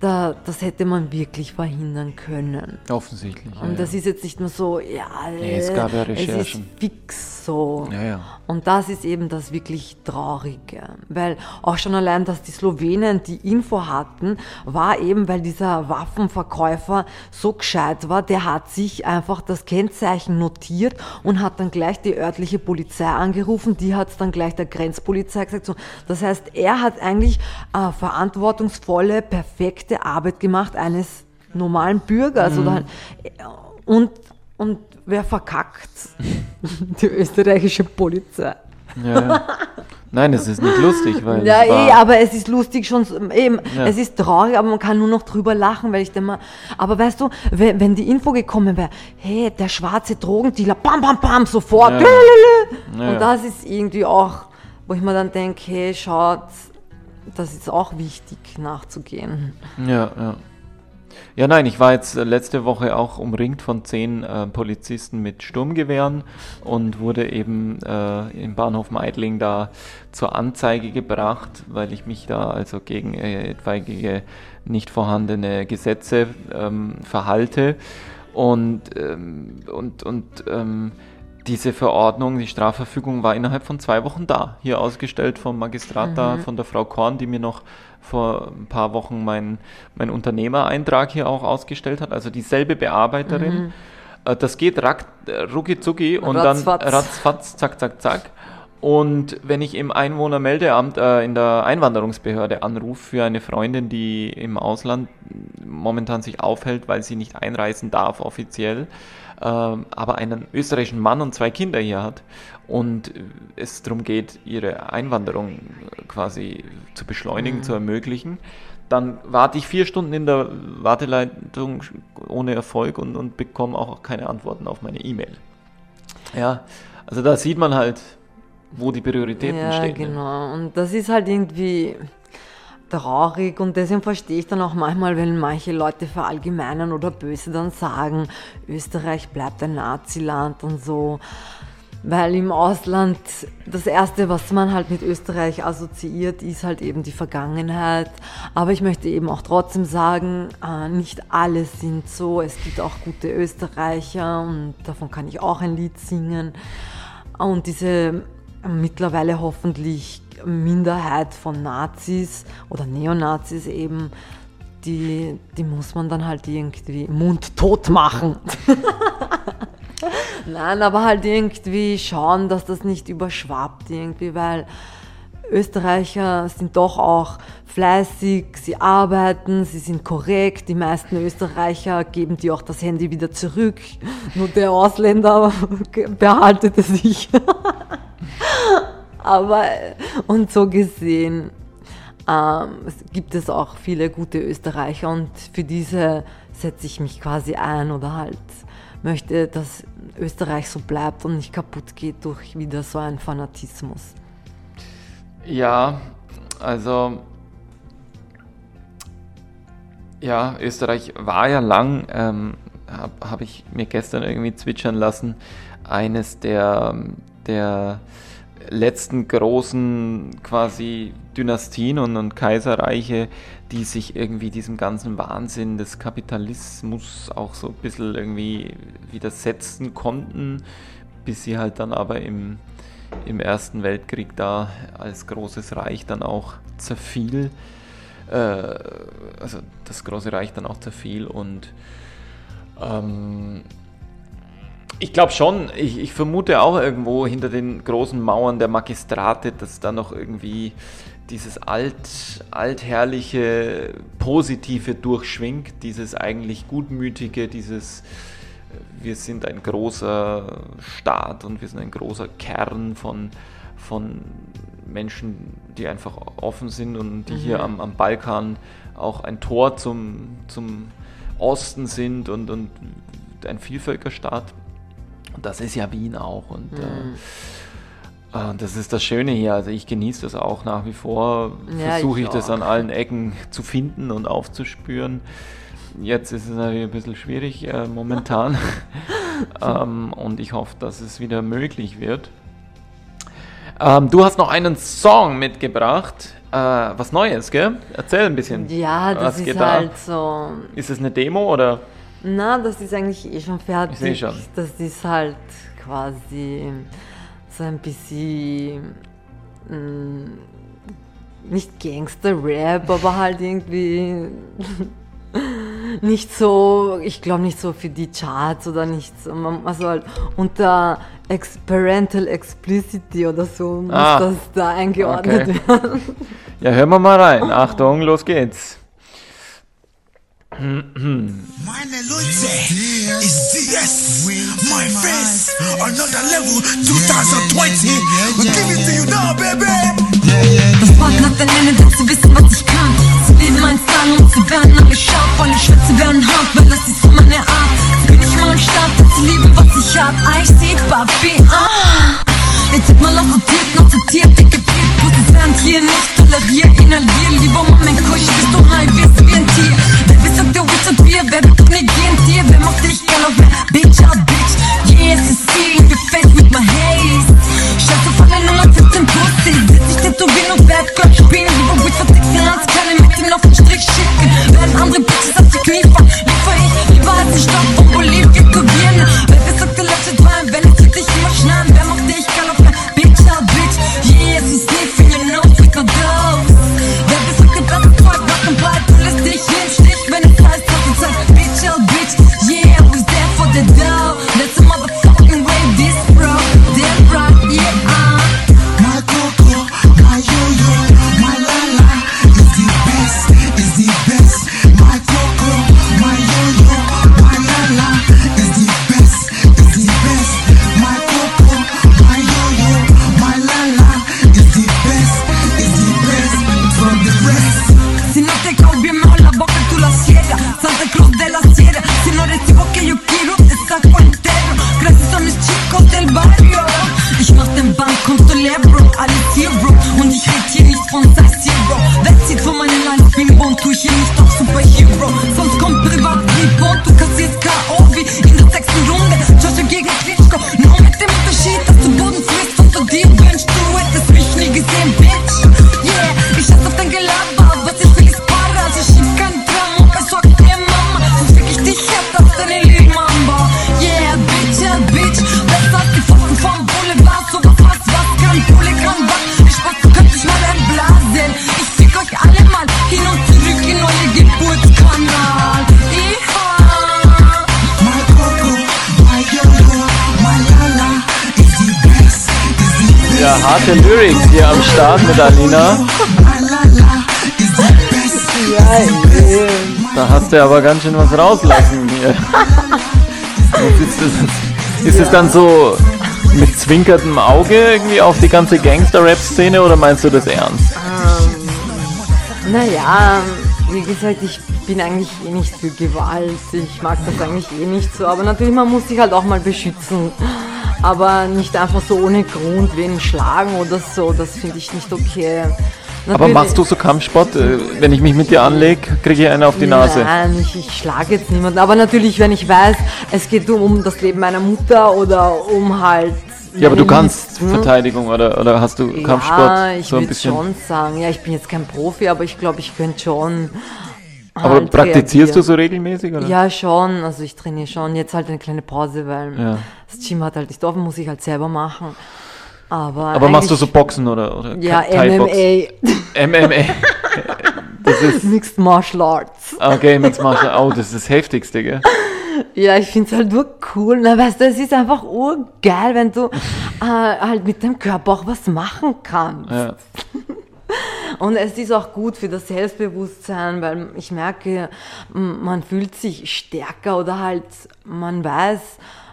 da, das hätte man wirklich verhindern können. Offensichtlich. Und ja, das ja. ist jetzt nicht nur so, ja, nee, es gab ja Recherchen. Es ist fix so. Ja, ja. Und das ist eben das wirklich Traurige. Weil auch schon allein, dass die Slowenen die Info hatten, war eben, weil dieser Waffenverkäufer so gescheit war, der hat sich einfach das Kennzeichen notiert und hat dann gleich die örtliche Polizei angerufen. Die hat es dann gleich der Grenzpolizei gesagt. So, das heißt, er hat eigentlich äh, verantwortungsvolle, perfekte perfekte Arbeit gemacht eines normalen Bürgers. Mhm. Oder, und, und wer verkackt? *laughs* Die österreichische Polizei. Ja. Nein, es ist nicht lustig, weil. Ja, eh, aber es ist lustig schon, eben, ja. es ist traurig, aber man kann nur noch drüber lachen, weil ich denke aber weißt du, wenn, wenn die Info gekommen wäre, hey, der schwarze Drogendealer, bam, bam, bam, sofort, ja. Ja. und das ist irgendwie auch, wo ich mir dann denke, hey, schaut, das ist auch wichtig nachzugehen. Ja, ja. Ja, nein, ich war jetzt letzte Woche auch umringt von zehn äh, Polizisten mit Sturmgewehren und wurde eben äh, im Bahnhof Meidling da zur Anzeige gebracht, weil ich mich da also gegen äh, etwaige nicht vorhandene Gesetze ähm, verhalte. Und, ähm, und, und ähm, diese Verordnung, die Strafverfügung war innerhalb von zwei Wochen da. Hier ausgestellt vom Magistrat mhm. da, von der Frau Korn, die mir noch vor ein paar Wochen mein, mein Unternehmereintrag hier auch ausgestellt hat. Also dieselbe Bearbeiterin. Mhm. Äh, das geht rack, rucki zucki und ratzfatz. dann ratzfatz, zack, zack, zack. Und wenn ich im Einwohnermeldeamt äh, in der Einwanderungsbehörde anrufe für eine Freundin, die im Ausland momentan sich aufhält, weil sie nicht einreisen darf offiziell, aber einen österreichischen Mann und zwei Kinder hier hat und es darum geht, ihre Einwanderung quasi zu beschleunigen, mhm. zu ermöglichen, dann warte ich vier Stunden in der Warteleitung ohne Erfolg und, und bekomme auch keine Antworten auf meine E-Mail. Ja, also da sieht man halt, wo die Prioritäten ja, stehen. Ja, genau. Und das ist halt irgendwie traurig und deswegen verstehe ich dann auch manchmal, wenn manche Leute verallgemeinern oder böse dann sagen, Österreich bleibt ein Naziland und so. weil im Ausland das Erste, was man halt mit Österreich assoziiert, ist halt eben die Vergangenheit. Aber ich möchte eben auch trotzdem sagen, äh, nicht alle sind so. Es gibt auch gute Österreicher und davon kann ich auch ein Lied singen. Und diese mittlerweile hoffentlich Minderheit von Nazis oder Neonazis eben, die, die muss man dann halt irgendwie mundtot machen. *laughs* Nein, aber halt irgendwie schauen, dass das nicht überschwappt irgendwie, weil Österreicher sind doch auch fleißig, sie arbeiten, sie sind korrekt. Die meisten Österreicher geben dir auch das Handy wieder zurück. Nur der Ausländer *laughs* behaltet es sich. *laughs* Aber, und so gesehen ähm, gibt es auch viele gute Österreicher und für diese setze ich mich quasi ein oder halt möchte, dass Österreich so bleibt und nicht kaputt geht durch wieder so einen Fanatismus. Ja, also ja, Österreich war ja lang, ähm, habe hab ich mir gestern irgendwie zwitschern lassen, eines der, der letzten großen quasi Dynastien und, und Kaiserreiche, die sich irgendwie diesem ganzen Wahnsinn des Kapitalismus auch so ein bisschen irgendwie widersetzen konnten, bis sie halt dann aber im, im Ersten Weltkrieg da als großes Reich dann auch zerfiel. Äh, also das große Reich dann auch zerfiel und ähm, ich glaube schon, ich, ich, vermute auch irgendwo hinter den großen Mauern der Magistrate, dass da noch irgendwie dieses alt, altherrliche, positive durchschwingt, dieses eigentlich gutmütige, dieses wir sind ein großer Staat und wir sind ein großer Kern von, von Menschen, die einfach offen sind und die mhm. hier am, am Balkan auch ein Tor zum, zum Osten sind und, und ein Vielvölkerstaat. Und das ist ja Wien auch. Und äh, mhm. äh, das ist das Schöne hier. Also ich genieße das auch nach wie vor. Ja, Versuche ich, ich das an allen Ecken zu finden und aufzuspüren. Jetzt ist es natürlich ein bisschen schwierig äh, momentan. *laughs* ähm, und ich hoffe, dass es wieder möglich wird. Ähm, du hast noch einen Song mitgebracht. Äh, was Neues, gell? Erzähl ein bisschen. Ja, das ist halt so. Ist es eine Demo oder? Na, das ist eigentlich eh schon fertig. Ich schon. Das ist halt quasi so ein bisschen mh, mm, nicht Gangster-Rap, aber halt irgendwie *laughs* nicht so, ich glaube nicht so für die Charts oder nicht so. Also halt unter Ex Parental Explicity oder so muss ah, das da eingeordnet okay. werden. Ja, hören wir mal rein. *laughs* Achtung, los geht's. Meine Leute, ist DS, my face, another level, 2020, we give it to you now, baby. Das Parken hat ein Ende, willst du wissen, was ich kann? Zu leben mein Style und zu werden angeschaut, meine Schwitze werden hart, weil das ist so meine Art. Bin ich mal am Start, zu lieben, was ich hab, ich seh Papi, ah. Jetzt wird mal akzeptiert, akzeptiert, dicke Piep, Prozessant hier nicht toleriert, inhalier, lieber Moment, Kusch, bist du high, wirst wie ein Tier. të të vëtë të bjeve Këtë në gjenë tjeve Më këtë i shkëllove Bitch, a bitch Yeah, se si Një harte Lyrics hier am Start mit Alina. Da hast du aber ganz schön was rauslassen hier. Ist es, ist es dann so mit zwinkerndem Auge irgendwie auf die ganze Gangster-Rap-Szene oder meinst du das ernst? Ähm, naja, wie gesagt, ich bin eigentlich eh nicht für Gewalt. Ich mag das eigentlich eh nicht so. Aber natürlich, man muss sich halt auch mal beschützen. Aber nicht einfach so ohne Grund wen schlagen oder so. Das finde ich nicht okay. Natürlich, aber machst du so Kampfsport? Äh, wenn ich mich mit dir anlege, kriege ich einen auf die Nase? Nein, ich, ich schlage jetzt niemanden. Aber natürlich, wenn ich weiß, es geht um, um das Leben meiner Mutter oder um halt ja, aber du kannst hm? Verteidigung oder, oder hast du Kampfsport? Ja, ich so würde schon sagen. Ja, ich bin jetzt kein Profi, aber ich glaube, ich könnte schon. Aber halt praktizierst du so regelmäßig? Oder? Ja, schon. Also ich trainiere schon. Jetzt halt eine kleine Pause, weil ja. das Gym hat halt nicht offen, muss ich halt selber machen. Aber, aber machst du so Boxen oder, oder Ja, MMA. MMA. *laughs* das ist Mixed Martial Arts. Okay, Mixed Martial Arts. Oh, das ist das Heftigste, gell? Ja, ich finde es halt nur cool. Na, weißt du, es ist einfach urgeil, wenn du äh, halt mit dem Körper auch was machen kannst. Ja. *laughs* Und es ist auch gut für das Selbstbewusstsein, weil ich merke, man fühlt sich stärker oder halt man weiß,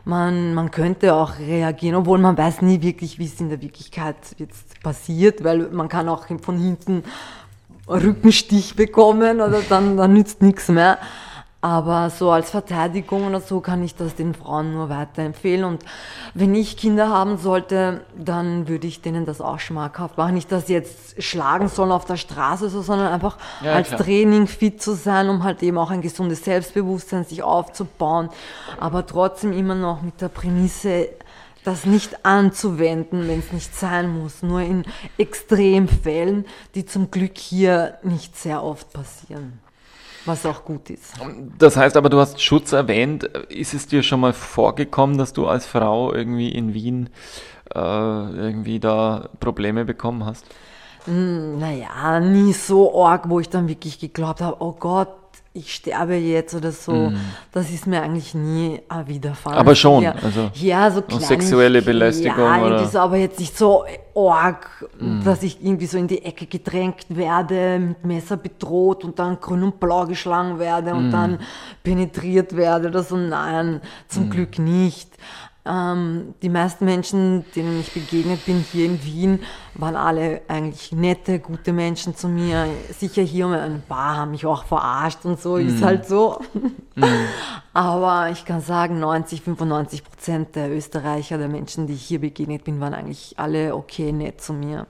man, man könnte auch reagieren, obwohl man weiß nie wirklich, wie es in der Wirklichkeit jetzt passiert, weil man kann auch von hinten Rückenstich bekommen oder dann, dann nützt nichts mehr. Aber so als Verteidigung oder so kann ich das den Frauen nur weiterempfehlen. Und wenn ich Kinder haben sollte, dann würde ich denen das auch schmackhaft machen. Nicht, dass sie jetzt schlagen sollen auf der Straße, so, sondern einfach ja, als klar. Training fit zu sein, um halt eben auch ein gesundes Selbstbewusstsein sich aufzubauen. Aber trotzdem immer noch mit der Prämisse, das nicht anzuwenden, wenn es nicht sein muss. Nur in Extremfällen, die zum Glück hier nicht sehr oft passieren was auch gut ist. Das heißt aber, du hast Schutz erwähnt. Ist es dir schon mal vorgekommen, dass du als Frau irgendwie in Wien äh, irgendwie da Probleme bekommen hast? Hm, naja, nie so arg, wo ich dann wirklich geglaubt habe, oh Gott, ich sterbe jetzt oder so. Mm. Das ist mir eigentlich nie widerfahren. Aber schon, ja, also ja, so klein, sexuelle Belästigung ja, oder so, aber jetzt nicht so arg, mm. dass ich irgendwie so in die Ecke gedrängt werde, mit Messer bedroht und dann grün und blau geschlagen werde und mm. dann penetriert werde oder so. Nein, zum mm. Glück nicht. Ähm, die meisten Menschen, denen ich begegnet bin hier in Wien, waren alle eigentlich nette, gute Menschen zu mir. Sicher hier um ein paar haben mich auch verarscht und so, mm. ist mhm. halt so. Mm. *laughs* Aber ich kann sagen, 90, 95 Prozent der Österreicher, der Menschen, die ich hier begegnet bin, waren eigentlich alle okay, nett zu mir.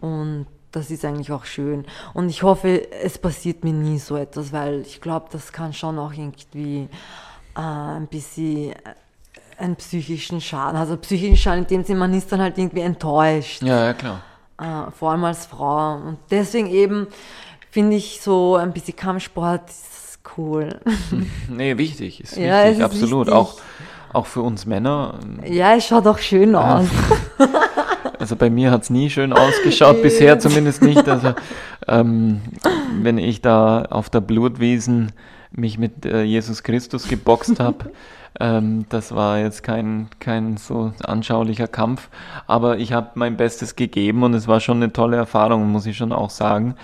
Und das ist eigentlich auch schön. Und ich hoffe, es passiert mir nie so etwas, weil ich glaube, das kann schon auch irgendwie äh, ein bisschen einen psychischen Schaden. Also psychischen Schaden in dem Sinne, man ist dann halt irgendwie enttäuscht. Ja, ja, klar. Äh, vor allem als Frau. Und deswegen eben finde ich so ein bisschen Kampfsport cool. *laughs* nee, wichtig, ist ja, wichtig, ist absolut. Wichtig. Auch, auch für uns Männer. Ja, es schaut auch schön ja. aus. *laughs* Also bei mir hat es nie schön ausgeschaut, *laughs* bisher zumindest nicht. Also ähm, wenn ich da auf der Blutwiesen mich mit äh, Jesus Christus geboxt habe, ähm, das war jetzt kein, kein so anschaulicher Kampf, aber ich habe mein Bestes gegeben und es war schon eine tolle Erfahrung, muss ich schon auch sagen.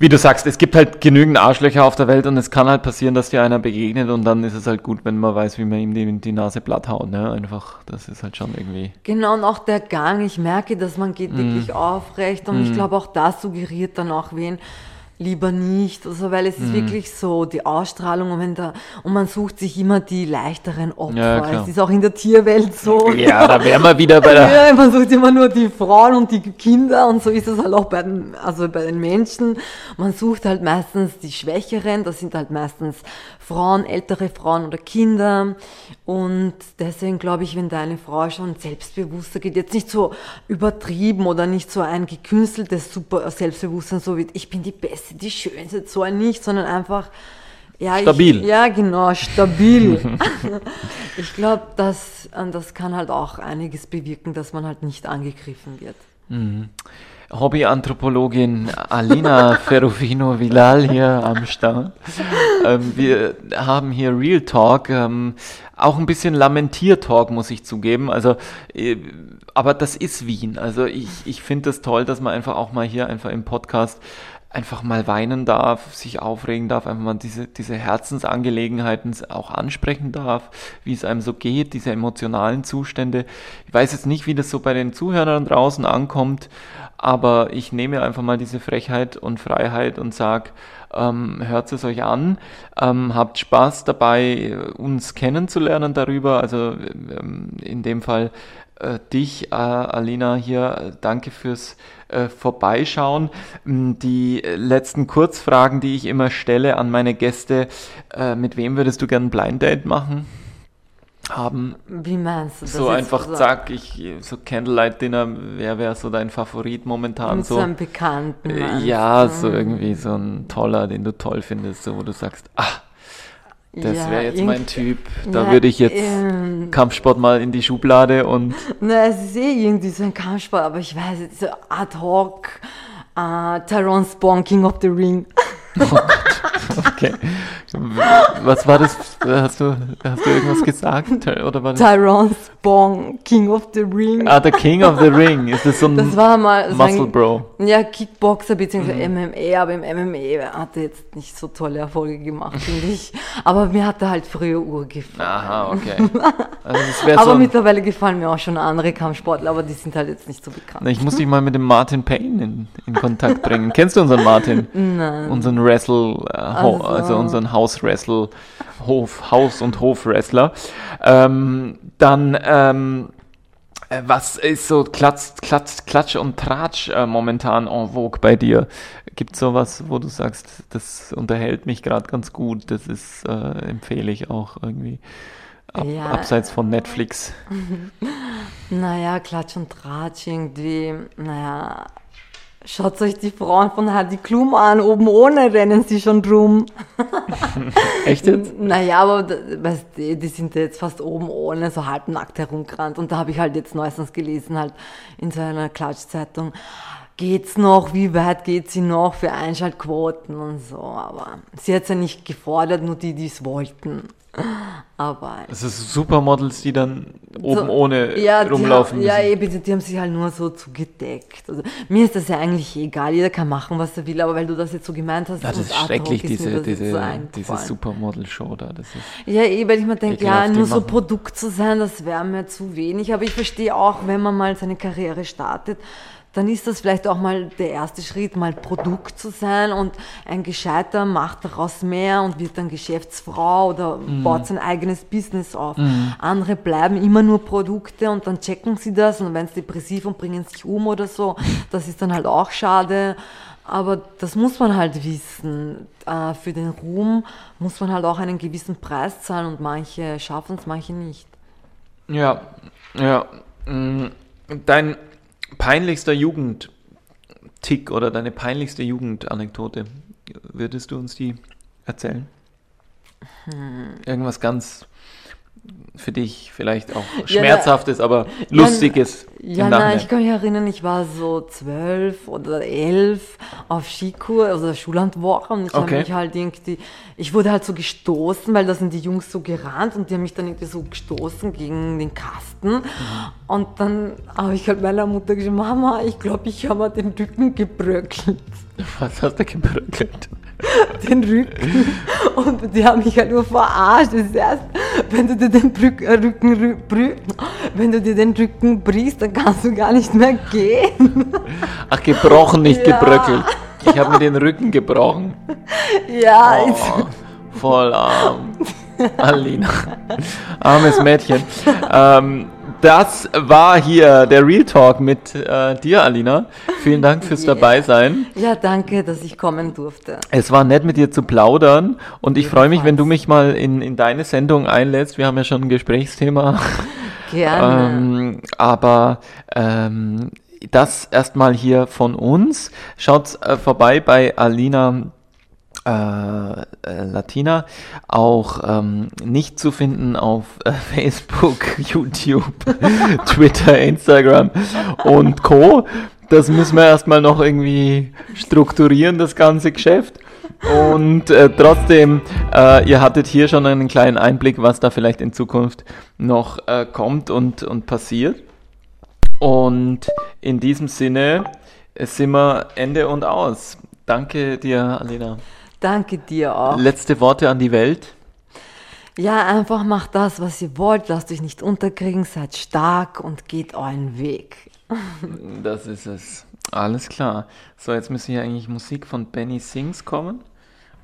Wie du sagst, es gibt halt genügend Arschlöcher auf der Welt und es kann halt passieren, dass dir einer begegnet und dann ist es halt gut, wenn man weiß, wie man ihm die, die Nase platt haut. Ne? Einfach, das ist halt schon irgendwie. Genau, und auch der Gang, ich merke, dass man geht mm. wirklich aufrecht und mm. ich glaube auch das suggeriert dann auch wen, lieber nicht, also weil es ist mhm. wirklich so die Ausstrahlung und wenn da und man sucht sich immer die leichteren Opfer. Ja, es ist auch in der Tierwelt so. Ja, da wären wir wieder bei der. *laughs* Ja, man sucht immer nur die Frauen und die Kinder und so ist es halt auch bei den, also bei den Menschen. Man sucht halt meistens die Schwächeren, das sind halt meistens Frauen, ältere Frauen oder Kinder. Und deswegen glaube ich, wenn deine Frau schon selbstbewusster geht, jetzt nicht so übertrieben oder nicht so ein gekünsteltes super Selbstbewusstsein, so wie ich bin die Beste, die Schönste, so ein nicht, sondern einfach ja, stabil. Ich, ja, genau, stabil. *laughs* ich glaube, das, das kann halt auch einiges bewirken, dass man halt nicht angegriffen wird. Mhm. Hobbyanthropologin Alina Ferrufino Vilal hier am Start. Ähm, wir haben hier Real Talk, ähm, auch ein bisschen Lamentier-Talk, muss ich zugeben. Also äh, aber das ist Wien. Also ich, ich finde das toll, dass man einfach auch mal hier einfach im Podcast einfach mal weinen darf, sich aufregen darf, einfach mal diese, diese Herzensangelegenheiten auch ansprechen darf, wie es einem so geht, diese emotionalen Zustände. Ich weiß jetzt nicht, wie das so bei den Zuhörern draußen ankommt, aber ich nehme einfach mal diese Frechheit und Freiheit und sage, ähm, hört es euch an, ähm, habt Spaß dabei, uns kennenzulernen darüber. Also ähm, in dem Fall äh, dich, äh, Alina, hier. Danke fürs äh, Vorbeischauen. Mm, die letzten Kurzfragen, die ich immer stelle an meine Gäste. Äh, mit wem würdest du gerne ein Blind Date machen? Haben. Wie meinst du das? So einfach, so? zack, ich, so Candlelight Dinner, wer wäre so dein Favorit momentan? Mit so, so einem Bekannten. Äh, ja, so irgendwie so ein toller, den du toll findest, so wo du sagst, ah, das ja, wäre jetzt mein Typ. Da ja, würde ich jetzt ähm, Kampfsport mal in die Schublade und. *laughs* Na, es ist eh irgendwie so ein Kampfsport, aber ich weiß jetzt so ad hoc. Uh, Tyrone Spawn, King of the Ring. Oh Gott. *laughs* Okay. Was war das? Hast du, hast du irgendwas gesagt? Oder war das? Tyrone Spong, King of the Ring. Ah, der King of the Ring. Ist das so ein das war mal, Muscle ein, Bro? Ja, Kickboxer bzw. Mhm. MMA, aber im MMA hat er jetzt nicht so tolle Erfolge gemacht, finde ich. Aber mir hat er halt früher Uhr gefallen. Aha, okay. *laughs* Also aber so mittlerweile gefallen mir auch schon andere Kampfsportler, aber die sind halt jetzt nicht so bekannt. Ich muss dich mal mit dem Martin Payne in, in Kontakt bringen. Kennst du unseren Martin? *laughs* Nein. Unseren Wrestle, äh, also. also unseren Haus-Wrestle, Hof, Haus- und Hof-Wrestler. Ähm, dann, ähm, äh, was ist so Klatsch, Klatsch, Klatsch und Tratsch äh, momentan en vogue bei dir? Gibt es sowas, wo du sagst, das unterhält mich gerade ganz gut, das ist, äh, empfehle ich auch irgendwie ab, ja. abseits von Netflix? *laughs* naja, Klatsch und Tratsch irgendwie, naja, Schaut euch die Frauen von Heidi Klum an, oben ohne rennen sie schon drum. *laughs* Echt jetzt? Naja, aber weißt du, die sind jetzt fast oben ohne, so halbnackt herumgerannt. Und da habe ich halt jetzt neuestens gelesen, halt in so einer Klatschzeitung, geht's noch, wie weit geht sie noch für Einschaltquoten und so. Aber sie hat es ja nicht gefordert, nur die, die es wollten. Aber. Das ist Supermodels, die dann oben so, ohne ja, rumlaufen. Die, ja, eben, die haben sich halt nur so zugedeckt. Also, mir ist das ja eigentlich egal, jeder kann machen, was er will, aber weil du das jetzt so gemeint hast, ja, das ist schrecklich, diese, diese, so diese Supermodel-Show da. Das ist ja, eh, weil ich mir denke, ja, nur so Produkt zu sein, das wäre mir zu wenig. Aber ich verstehe auch, wenn man mal seine Karriere startet, dann ist das vielleicht auch mal der erste Schritt, mal Produkt zu sein und ein Gescheiter macht daraus mehr und wird dann Geschäftsfrau oder mhm. baut sein eigenes Business auf. Mhm. Andere bleiben immer nur Produkte und dann checken sie das und wenn es depressiv und bringen sich um oder so, das ist dann halt auch schade. Aber das muss man halt wissen. Äh, für den Ruhm muss man halt auch einen gewissen Preis zahlen und manche schaffen es, manche nicht. Ja, ja. Mm, dein peinlichster Jugendtick oder deine peinlichste Jugendanekdote, würdest du uns die erzählen? Hm. Irgendwas ganz für dich vielleicht auch schmerzhaftes, ja, aber lustiges. Ja, nein, ich kann mich erinnern, ich war so zwölf oder elf auf Skikur, also Schullandwoche und ich okay. habe mich halt irgendwie, ich wurde halt so gestoßen, weil da sind die Jungs so gerannt und die haben mich dann irgendwie so gestoßen gegen den Kasten mhm. und dann habe ich halt meiner Mutter gesagt, Mama, ich glaube, ich habe mal den Rücken gebröckelt. Was hast du gebröckelt? *laughs* den Rücken. Und die haben mich halt nur verarscht. Das heißt, wenn du dir den Brück, äh, Rücken, Rücken, wenn du dir den Rücken brichst, dann kannst du gar nicht mehr gehen. Ach, gebrochen, nicht ja. gebröckelt. Ich habe mir den Rücken gebrochen. Ja. Oh, voll arm. Alina. Armes Mädchen. Ähm, das war hier der Real Talk mit äh, dir, Alina. Vielen Dank fürs *laughs* yeah. Dabeisein. Ja, danke, dass ich kommen durfte. Es war nett, mit dir zu plaudern und ich freue mich, wenn du mich mal in, in deine Sendung einlädst. Wir haben ja schon ein Gesprächsthema. *laughs* Gerne. ähm, aber ähm, das erstmal hier von uns. Schaut äh, vorbei bei Alina äh, Latina auch ähm, nicht zu finden auf äh, *laughs* Facebook, YouTube, *laughs* Twitter, Instagram und Co. Das müssen wir erstmal noch irgendwie strukturieren, das ganze Geschäft. Und äh, trotzdem, äh, ihr hattet hier schon einen kleinen Einblick, was da vielleicht in Zukunft noch äh, kommt und, und passiert. Und in diesem Sinne sind wir Ende und aus. Danke dir, Alena. Danke dir auch. Letzte Worte an die Welt. Ja, einfach macht das, was ihr wollt. Lasst euch nicht unterkriegen. Seid stark und geht euren Weg. *laughs* Das ist es. Alles klar. So, jetzt müsste hier eigentlich Musik von Benny Sings kommen.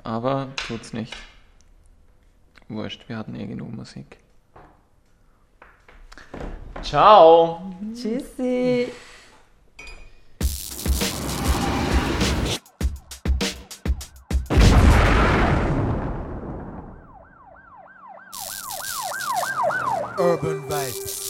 Aber tut's nicht. Wurscht, wir hatten eh genug Musik. Ciao. Tschüssi. Urban Vibes.